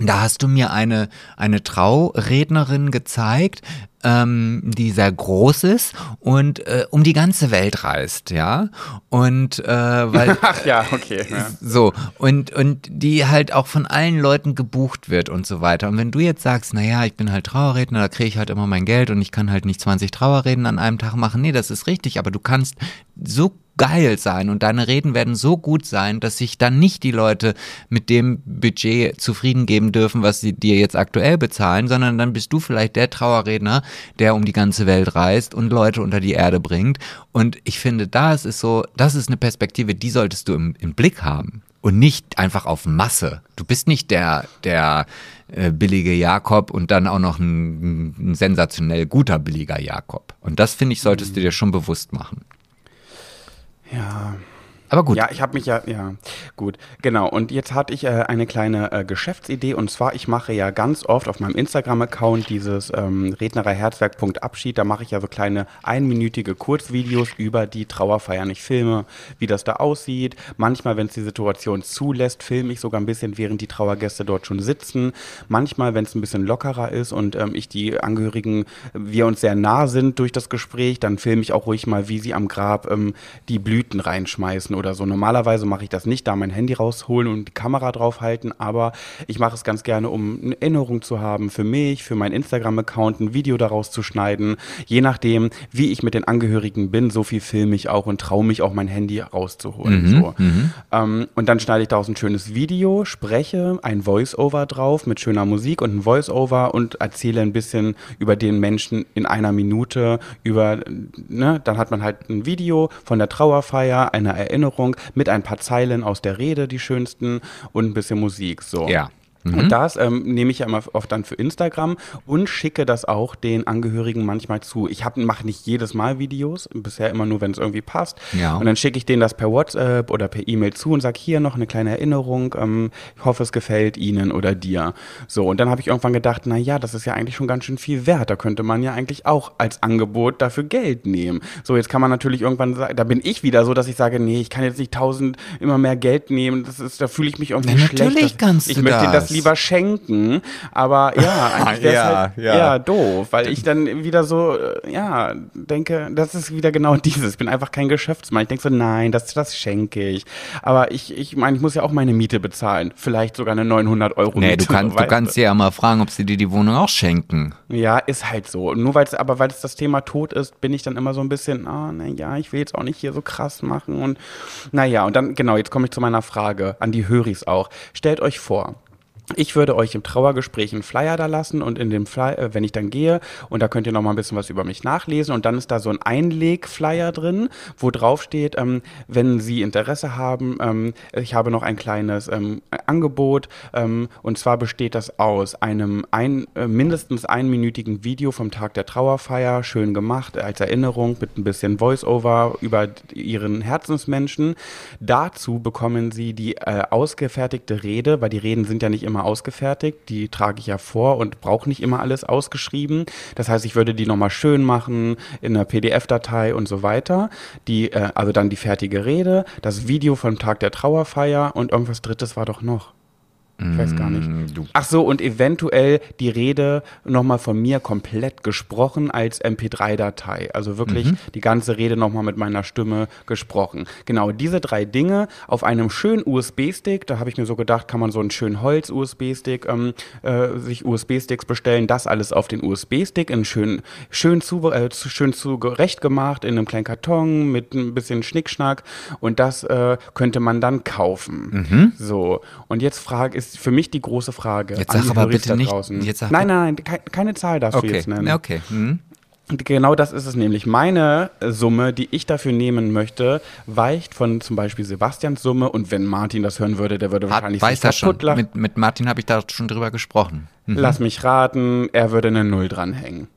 Da hast du mir eine, eine Traurednerin gezeigt, ähm, die sehr groß ist und äh, um die ganze Welt reist, ja. Und äh, weil [LAUGHS] Ach ja, okay. Ja. So, und, und die halt auch von allen Leuten gebucht wird und so weiter. Und wenn du jetzt sagst, naja, ich bin halt Trauerredner, da kriege ich halt immer mein Geld und ich kann halt nicht 20 Trauerreden an einem Tag machen. Nee, das ist richtig, aber du kannst so geil sein und deine Reden werden so gut sein, dass sich dann nicht die Leute mit dem Budget zufrieden geben dürfen, was sie dir jetzt aktuell bezahlen, sondern dann bist du vielleicht der Trauerredner, der um die ganze Welt reist und Leute unter die Erde bringt. Und ich finde, das ist so, das ist eine Perspektive, die solltest du im, im Blick haben und nicht einfach auf Masse. Du bist nicht der, der äh, billige Jakob und dann auch noch ein, ein sensationell guter billiger Jakob. Und das finde ich, solltest mhm. du dir schon bewusst machen. Ja. Aber gut. Ja, ich habe mich ja, ja, gut, genau. Und jetzt hatte ich äh, eine kleine äh, Geschäftsidee und zwar, ich mache ja ganz oft auf meinem Instagram-Account dieses ähm, Rednereiherzwerk.abschied, da mache ich ja so kleine einminütige Kurzvideos über die Trauerfeiern. Ich filme, wie das da aussieht. Manchmal, wenn es die Situation zulässt, filme ich sogar ein bisschen, während die Trauergäste dort schon sitzen. Manchmal, wenn es ein bisschen lockerer ist und ähm, ich die Angehörigen, wir uns sehr nah sind durch das Gespräch, dann filme ich auch ruhig mal, wie sie am Grab ähm, die Blüten reinschmeißen oder so. Normalerweise mache ich das nicht, da mein Handy rausholen und die Kamera draufhalten, aber ich mache es ganz gerne, um eine Erinnerung zu haben für mich, für meinen Instagram-Account, ein Video daraus zu schneiden. Je nachdem, wie ich mit den Angehörigen bin, so viel filme ich auch und traue mich auch mein Handy rauszuholen. Mhm, so. mhm. Ähm, und dann schneide ich daraus ein schönes Video, spreche ein Voice-Over drauf mit schöner Musik und ein Voice-Over und erzähle ein bisschen über den Menschen in einer Minute, über, ne, dann hat man halt ein Video von der Trauerfeier, eine Erinnerung Erinnerung mit ein paar Zeilen aus der Rede, die schönsten und ein bisschen Musik. So. Ja. Mhm. Und das ähm, nehme ich ja immer oft dann für Instagram und schicke das auch den Angehörigen manchmal zu. Ich mache nicht jedes Mal Videos, bisher immer nur, wenn es irgendwie passt. Ja. Und dann schicke ich denen das per WhatsApp oder per E-Mail zu und sage, hier noch eine kleine Erinnerung. Ähm, ich hoffe, es gefällt Ihnen oder dir. So, und dann habe ich irgendwann gedacht, na ja, das ist ja eigentlich schon ganz schön viel wert. Da könnte man ja eigentlich auch als Angebot dafür Geld nehmen. So, jetzt kann man natürlich irgendwann sagen, da bin ich wieder so, dass ich sage, nee, ich kann jetzt nicht tausend immer mehr Geld nehmen. Das ist, da fühle ich mich irgendwie na, schlecht. Natürlich kannst ich du möchte das lieber schenken. Aber ja, [LAUGHS] eigentlich wäre ja, halt ja. ja. doof, weil ich dann wieder so, äh, ja, denke, das ist wieder genau [LAUGHS] dieses. Ich bin einfach kein Geschäftsmann. Ich denke so, nein, das, das schenke ich. Aber ich, ich meine, ich muss ja auch meine Miete bezahlen. Vielleicht sogar eine 900 Euro Miete. Nee, du, kannst, du kannst ja mal fragen, ob sie dir die Wohnung auch schenken. Ja, ist halt so. Nur weil es, aber weil es das Thema tot ist, bin ich dann immer so ein bisschen, ah, oh, naja, ich will jetzt auch nicht hier so krass machen und naja, und dann, genau, jetzt komme ich zu meiner Frage an die Höris auch. Stellt euch vor, Ich würde euch im Trauergespräch einen Flyer da lassen und in dem Flyer, äh, wenn ich dann gehe, und da könnt ihr noch mal ein bisschen was über mich nachlesen und dann ist da so ein Einleg-Flyer drin, wo drauf steht, ähm, wenn Sie Interesse haben, ähm, ich habe noch ein kleines ähm, Angebot ähm, und zwar besteht das aus einem ein, äh, mindestens einminütigen Video vom Tag der Trauerfeier, schön gemacht als Erinnerung mit ein bisschen Voice-Over über Ihren Herzensmenschen. Dazu bekommen Sie die äh, ausgefertigte Rede, weil die Reden sind ja nicht immer ausgefertigt, die trage ich ja vor und brauche nicht immer alles ausgeschrieben. Das heißt, ich würde die nochmal schön machen in einer PDF-Datei und so weiter. Die, äh, also dann die fertige Rede, das Video vom Tag der Trauerfeier und irgendwas Drittes war doch noch. Ich weiß gar nicht. Mm, Du. Ach so, und eventuell die Rede nochmal von mir komplett gesprochen als MP3-Datei. Also wirklich die ganze Rede nochmal mit meiner Stimme gesprochen. Genau, diese drei Dinge auf einem schönen USB-Stick, da habe ich mir so gedacht, kann man so einen schönen Holz-USB-Stick, ähm, äh, sich USB-Sticks bestellen, das alles auf den USB-Stick, in schön, schön, zu, äh, schön zurecht gemacht, in einem kleinen Karton mit ein bisschen Schnickschnack und das äh, könnte man dann kaufen. So, und jetzt frage ist für mich die große Frage. Jetzt sag aber bitte nicht- draußen. jetzt sag nein, nein, nein, kei- keine Zahl darfst du Okay, jetzt nennen. okay. Hm. Und Genau das ist es nämlich. Meine äh, Summe, die ich dafür nehmen möchte, weicht von zum Beispiel Sebastians Summe. Und wenn Martin das hören würde, der würde Hat, wahrscheinlich weiß sich schon. kaputt lachen. Mit, mit Martin habe ich da schon drüber gesprochen. Hm. Lass mich raten, er würde eine Null dranhängen.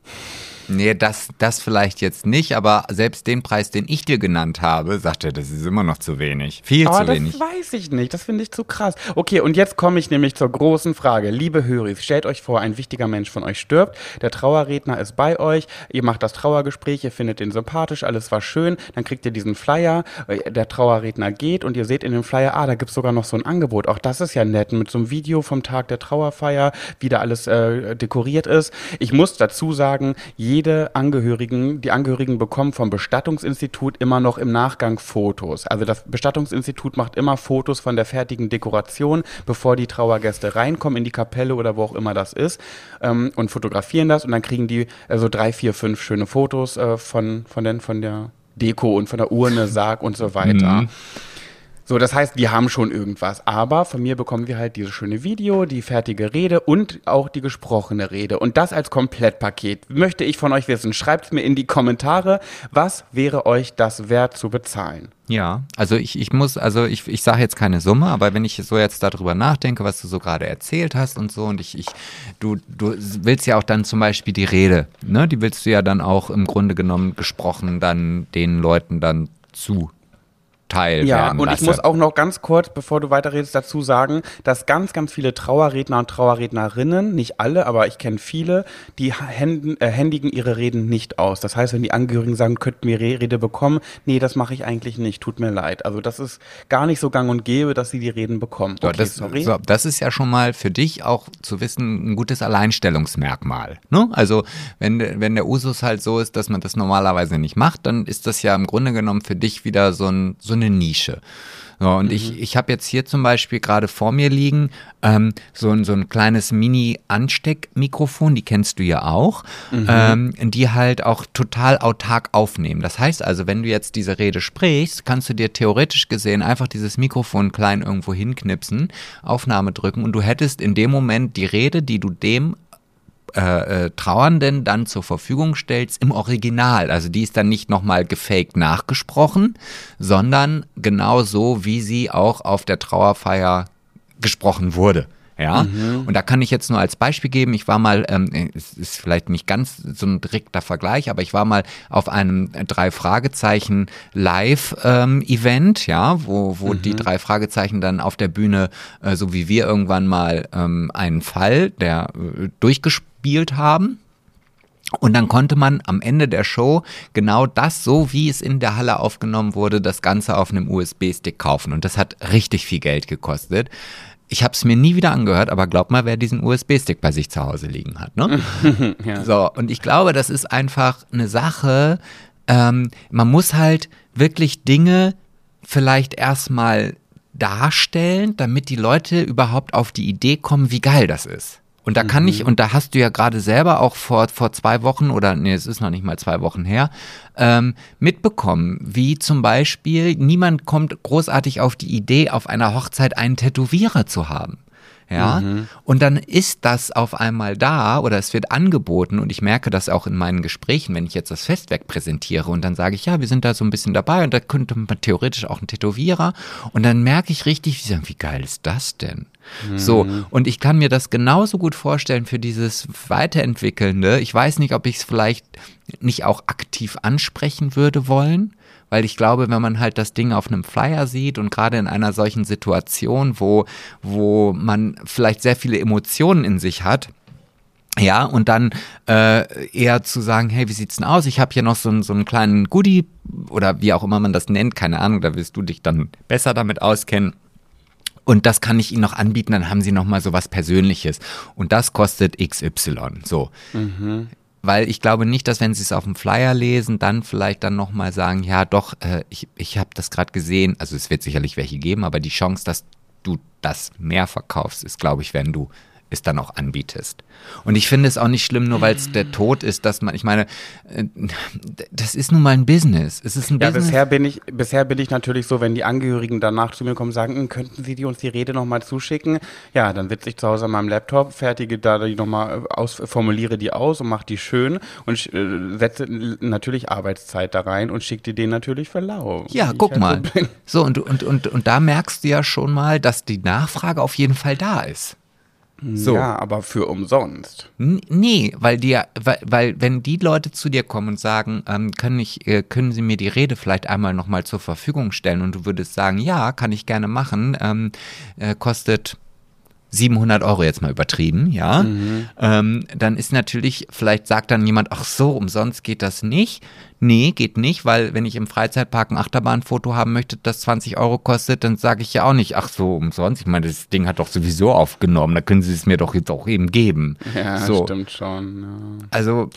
Nee, das, das vielleicht jetzt nicht, aber selbst den Preis, den ich dir genannt habe, sagt er, das ist immer noch zu wenig. Viel Aber zu Oh, das wenig. weiß ich nicht. Das finde ich zu krass. Okay, und jetzt komme ich nämlich zur großen Frage. Liebe Höris, stellt euch vor, ein wichtiger Mensch von euch stirbt. Der Trauerredner ist bei euch. Ihr macht das Trauergespräch, ihr findet den sympathisch, alles war schön. Dann kriegt ihr diesen Flyer. äh, Der Trauerredner geht und ihr seht in dem Flyer, ah, da gibt's sogar noch so ein Angebot. Auch das ist ja nett. Mit so einem Video vom Tag der Trauerfeier, wie da alles äh, dekoriert ist. Ich muss dazu sagen, jede Angehörige Angehörigen, die Angehörigen bekommen vom Bestattungsinstitut immer noch im Nachgang Fotos. Also das Bestattungsinstitut macht immer Fotos von der fertigen Dekoration, bevor die Trauergäste reinkommen in die Kapelle oder wo auch immer das ist ähm, und fotografieren das und dann kriegen die also drei, vier, fünf schöne Fotos äh, von, von, den, von der Deko und von der Urne, Sarg und so weiter. So, das heißt, die haben schon irgendwas. Aber von mir bekommen wir halt dieses schöne Video, die fertige Rede und auch die gesprochene Rede. Und das als Komplettpaket möchte ich von euch wissen. Schreibt mir in die Kommentare, was wäre euch das wert zu bezahlen? Ja, also ich, ich muss, also ich, ich sage jetzt keine Summe, aber wenn ich so jetzt darüber nachdenke, was du so gerade erzählt hast und so, und ich, ich, du, du willst ja auch dann zum Beispiel die Rede, ne? Die willst du ja dann auch im Grunde genommen gesprochen dann den Leuten dann zu teil Ja, werden und ich muss auch noch ganz kurz, bevor du weiterredest, dazu sagen, dass ganz, ganz viele Trauerredner und Trauerrednerinnen, nicht alle, aber ich kenne viele, die händen, äh, händigen ihre Reden nicht aus. Das heißt, wenn die Angehörigen sagen, könnten wir Re- Rede bekommen, nee, das mache ich eigentlich nicht, tut mir leid. Also das ist gar nicht so gang und gäbe, dass sie die Reden bekommen. So, Okay, das, sorry. so, das ist ja schon mal für dich auch zu wissen ein gutes Alleinstellungsmerkmal. Ne? Also wenn, wenn der Usus halt so ist, dass man das normalerweise nicht macht, dann ist das ja im Grunde genommen für dich wieder so, ein, so eine Nische. So, und ich, ich habe jetzt hier zum Beispiel gerade vor mir liegen ähm, so, ein, so ein kleines Mini-Ansteckmikrofon, die kennst du ja auch, ähm, die halt auch total autark aufnehmen. Das heißt also, wenn du jetzt diese Rede sprichst, kannst du dir theoretisch gesehen einfach dieses Mikrofon klein irgendwo hinknipsen, Aufnahme drücken und du hättest in dem Moment die Rede, die du dem äh, äh, Trauernden dann zur Verfügung stellst im Original. Also die ist dann nicht nochmal gefaked nachgesprochen, sondern genau so, wie sie auch auf der Trauerfeier gesprochen wurde. Ja, und da kann ich jetzt nur als Beispiel geben, ich war mal, ähm, es ist vielleicht nicht ganz so ein direkter Vergleich, aber ich war mal auf einem drei Fragezeichen Live-Event, ja, wo, wo die drei Fragezeichen dann auf der Bühne, äh, so wie wir irgendwann mal ähm, einen Fall, der äh, durchgespielt haben, und dann konnte man am Ende der Show genau das, so wie es in der Halle aufgenommen wurde, das Ganze auf einem USB-Stick kaufen. Und das hat richtig viel Geld gekostet. Ich habe es mir nie wieder angehört, aber glaub mal, wer diesen USB-Stick bei sich zu Hause liegen hat. Ne? [LAUGHS] So, und ich glaube, das ist einfach eine Sache, ähm, man muss halt wirklich Dinge vielleicht erstmal darstellen, damit die Leute überhaupt auf die Idee kommen, wie geil das ist. Und da kann ich, und da hast du ja gerade selber auch vor, vor zwei Wochen oder nee, es ist noch nicht mal zwei Wochen her, ähm, mitbekommen, wie zum Beispiel niemand kommt großartig auf die Idee, auf einer Hochzeit einen Tätowierer zu haben. Ja, und dann ist das auf einmal da oder es wird angeboten und ich merke das auch in meinen Gesprächen, wenn ich jetzt das Festwerk präsentiere und dann sage ich, ja, wir sind da so ein bisschen dabei und da könnte man theoretisch auch ein Tätowierer und dann merke ich richtig, wie, sagen, wie geil ist das denn? So, und ich kann mir das genauso gut vorstellen für dieses Weiterentwickelnde. Ich weiß nicht, ob ich es vielleicht nicht auch aktiv ansprechen würde wollen, weil ich glaube, wenn man halt das Ding auf einem Flyer sieht und gerade in einer solchen Situation, wo, wo man vielleicht sehr viele Emotionen in sich hat, ja, und dann äh, eher zu sagen, hey, wie sieht's denn aus? Ich habe hier noch so, einen- so einen kleinen Goodie oder wie auch immer man das nennt, keine Ahnung, da wirst du dich dann besser damit auskennen. Und das kann ich Ihnen noch anbieten, dann haben Sie noch mal so was Persönliches. Und das kostet XY. So. Weil ich glaube nicht, dass wenn Sie es auf dem Flyer lesen, dann vielleicht dann noch mal sagen, ja doch, äh, ich, ich habe das gerade gesehen. Also es wird sicherlich welche geben, aber die Chance, dass du das mehr verkaufst, ist, glaube ich, wenn du es dann auch anbietest. Und ich finde es auch nicht schlimm, nur weil es der Tod ist, dass man, ich meine, äh, das ist nun mal ein Business. Es ist ein Ja, Business. bisher bin ich, bisher bin ich natürlich so, wenn die Angehörigen danach zu mir kommen und sagen, "Hm, könnten Sie die uns die Rede nochmal zuschicken? Ja, dann sitze ich zu Hause an meinem Laptop, fertige da die nochmal aus, formuliere die aus und mache die schön und äh, setze natürlich Arbeitszeit da rein und schicke die denen natürlich für lau. Ja, guck halt mal. So. So, und, und, und, und da merkst du ja schon mal, dass die Nachfrage auf jeden Fall da ist. So. Ja, aber für umsonst. Nee, weil die, weil, weil wenn die Leute zu dir kommen und sagen, ähm, können, ich, äh, können sie mir die Rede vielleicht einmal nochmal zur Verfügung stellen und du würdest sagen, ja, kann ich gerne machen, ähm, äh, kostet 700 Euro jetzt mal übertrieben, ja, ähm, dann ist natürlich, vielleicht sagt dann jemand, ach so, umsonst geht das nicht. Nee, geht nicht, weil wenn ich im Freizeitpark ein Achterbahnfoto haben möchte, das 20 Euro kostet, dann sage ich ja auch nicht, ach so, umsonst. Ich meine, das Ding hat doch sowieso aufgenommen, da können sie es mir doch jetzt auch eben geben. Ja, so. stimmt schon. Ja. Also,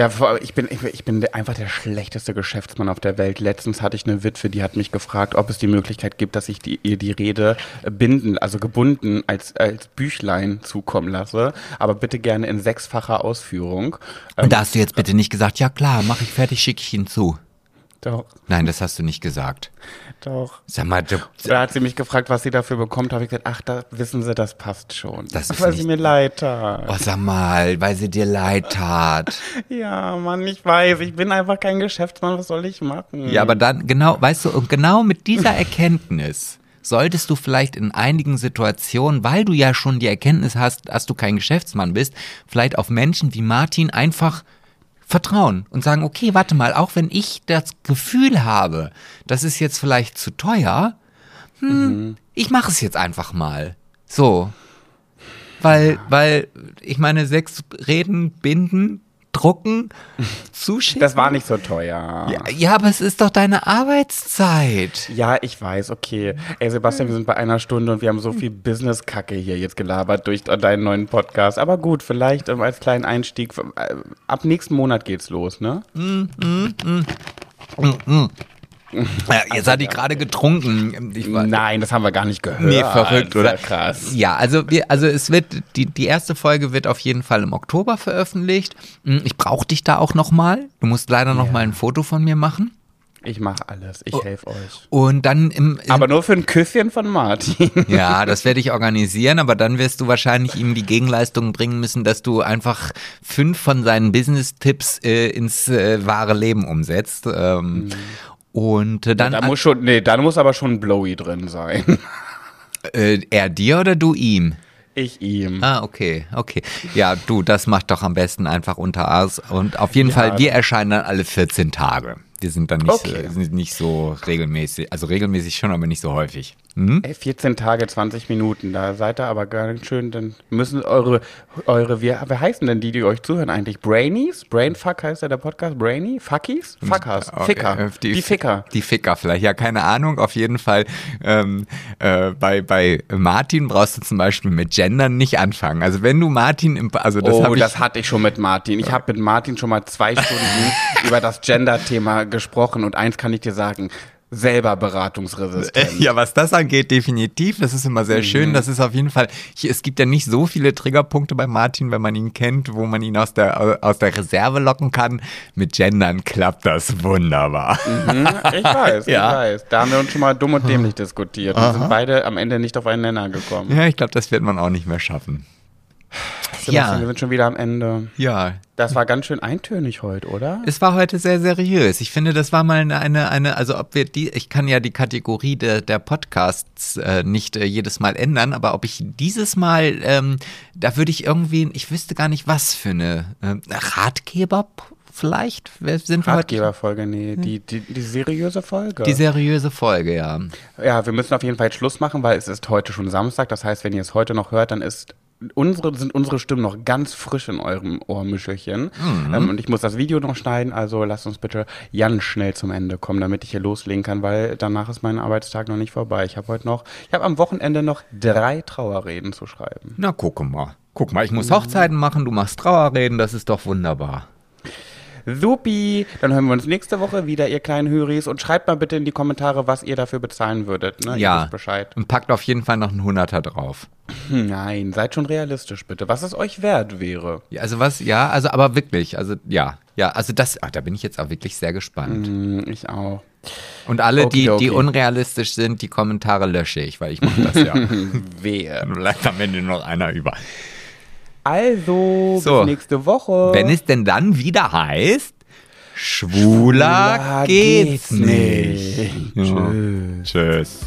Ja, ich bin, ich, bin- einfach der schlechteste Geschäftsmann auf der Welt. Letztens hatte ich eine Witwe, die hat mich gefragt, ob es die Möglichkeit gibt, dass ich die, ihr die Rede binden, also gebunden als, als Büchlein zukommen lasse, aber bitte gerne in sechsfacher Ausführung. Ähm, und da hast du jetzt bitte nicht gesagt, ja klar, mach ich fertig, schicke ich ihn zu. Doch, Nein, das hast du nicht gesagt. doch. Sag mal, du, Da hat sie mich gefragt, was sie dafür bekommt, habe ich gesagt, ach, da wissen Sie, das passt schon. Das ist Weil nicht- sie mir leid tat. oh, sag mal, weil sie dir leid tat. [LAUGHS] Ja, Mann, ich weiß, ich bin einfach kein Geschäftsmann, was soll ich machen? Ja, aber dann, genau, weißt du, und genau mit dieser Erkenntnis solltest du vielleicht in einigen Situationen, weil du ja schon die Erkenntnis hast, dass du kein Geschäftsmann bist, vielleicht auf Menschen wie Martin einfach vertrauen und sagen, okay, warte mal, auch wenn ich das Gefühl habe, das ist jetzt vielleicht zu teuer, hm, ich mache es jetzt einfach mal. So. Weil, weil, ich meine, sechs Reden, binden, drucken, [LAUGHS] zuschicken. Das war nicht so teuer. Ja, ja, aber es ist doch deine Arbeitszeit. Ja, ich weiß, okay. Ey, Sebastian, wir sind bei einer Stunde und wir haben so viel Business-Kacke hier jetzt gelabert durch deinen neuen Podcast. Aber gut, vielleicht ähm, als kleinen Einstieg. Äh, ab nächsten Monat geht's los, ne? Ja, jetzt hat die gerade getrunken. War, Nein, das haben wir gar nicht gehört. Nee, verrückt, oder? Ja, krass. Ja, also wir, also es wird, die, die erste Folge wird auf jeden Fall im Oktober veröffentlicht. Hm, Ich brauche dich da auch nochmal. Du musst leider noch mal ein Foto von mir machen. Ich mache alles. Ich helfe euch. Und dann im, im Aber nur für ein Küsschen von Martin. [LAUGHS] Ja, das werde ich organisieren, aber dann wirst du wahrscheinlich ihm die Gegenleistung bringen müssen, dass du einfach fünf von seinen Business-Tipps äh, ins äh, wahre Leben umsetzt. Ähm, Und äh, dann Da muss schon, nee, da muss aber schon Blowy drin sein. [LAUGHS] äh, er dir oder du ihm? Ich ihm. Ah, okay, okay. Ja, du, das macht doch am besten einfach unter aus. Und auf jeden Fall, wir erscheinen dann alle 14 Tage. Wir sind dann nicht, Okay. so, sind nicht so regelmäßig, also regelmäßig schon, aber nicht so häufig. Hm? Ey, 14 Tage, 20 Minuten, da seid ihr aber ganz schön, dann müssen eure, eure, wie, wie heißen denn die, die euch zuhören eigentlich? Brainies? Brainfuck heißt ja der Podcast? Brainy? Fuckies? Fuckers? Okay, Ficker. äh, Die, Ficker. Die Ficker vielleicht, ja, keine Ahnung. Auf jeden Fall ähm, äh, bei, bei Martin brauchst du zum Beispiel mit Gendern nicht anfangen. Also wenn du Martin, im, also das oh, habe ich, das hatte ich schon mit Martin. Ich habe mit Martin schon mal zwei Stunden [LAUGHS] über das Gender-Thema gesprochen und eins kann ich dir sagen. Selber beratungsresistent. Ja, was das angeht, definitiv. Das ist immer sehr schön. Das ist auf jeden Fall, ich, es gibt ja nicht so viele Triggerpunkte bei Martin, wenn man ihn kennt, wo man ihn aus der, aus der Reserve locken kann. Mit Gendern klappt das wunderbar. Mhm, ich weiß, [LAUGHS] Ja. ich weiß. Da haben wir uns schon mal dumm und dämlich diskutiert und sind beide am Ende nicht auf einen Nenner gekommen. Ja, ich glaube, das wird man auch nicht mehr schaffen. Sebastian, Ja. Wir sind schon wieder am Ende. Ja, Das war ganz schön eintönig heute, oder? Es war heute sehr seriös. Ich finde, das war mal eine, eine, eine also ob wir die, ich kann ja die Kategorie der, der Podcasts äh, nicht äh, jedes Mal ändern, aber ob ich dieses Mal, ähm, da würde ich irgendwie, ich wüsste gar nicht, was für eine ähm, Ratgeber vielleicht? Sind wir? Ratgeberfolge, nee, die, die, die seriöse Folge. Die seriöse Folge, ja. ja, wir müssen auf jeden Fall Schluss machen, weil es ist heute schon Samstag. Das heißt, wenn ihr es heute noch hört, dann ist unsere, sind unsere Stimmen noch ganz frisch in eurem Ohrmüschelchen. Ähm, und ich muss das Video noch schneiden, also lasst uns bitte ganz schnell zum Ende kommen, damit ich hier loslegen kann, weil danach ist mein Arbeitstag noch nicht vorbei. Ich habe heute noch, ich habe am Wochenende noch drei Trauerreden zu schreiben. Na, guck mal. Guck mal, ich muss Hochzeiten machen, du machst Trauerreden, das ist doch wunderbar. Supi, dann hören wir uns nächste Woche wieder, ihr kleinen Höris. Und schreibt mal bitte in die Kommentare, was ihr dafür bezahlen würdet. Ne? Ihr ja. wisst Bescheid. Und packt auf jeden Fall noch einen Hunderter drauf. Hm, Nein, seid schon realistisch bitte. Was es euch wert wäre. Ja, also was, ja, also aber wirklich, also ja, ja, also das, ach, da bin ich jetzt auch wirklich sehr gespannt. Hm, ich auch. Und alle, die, die Okidoki. unrealistisch sind, die Kommentare lösche ich, weil ich mache das ja. [LAUGHS] Wehe. Bleibt am Ende nur noch einer über. Also, So. bis nächste Woche. Wenn es denn dann wieder heißt, schwuler, Schwuler geht's, geht's nicht. nicht. Ja. Tschüss.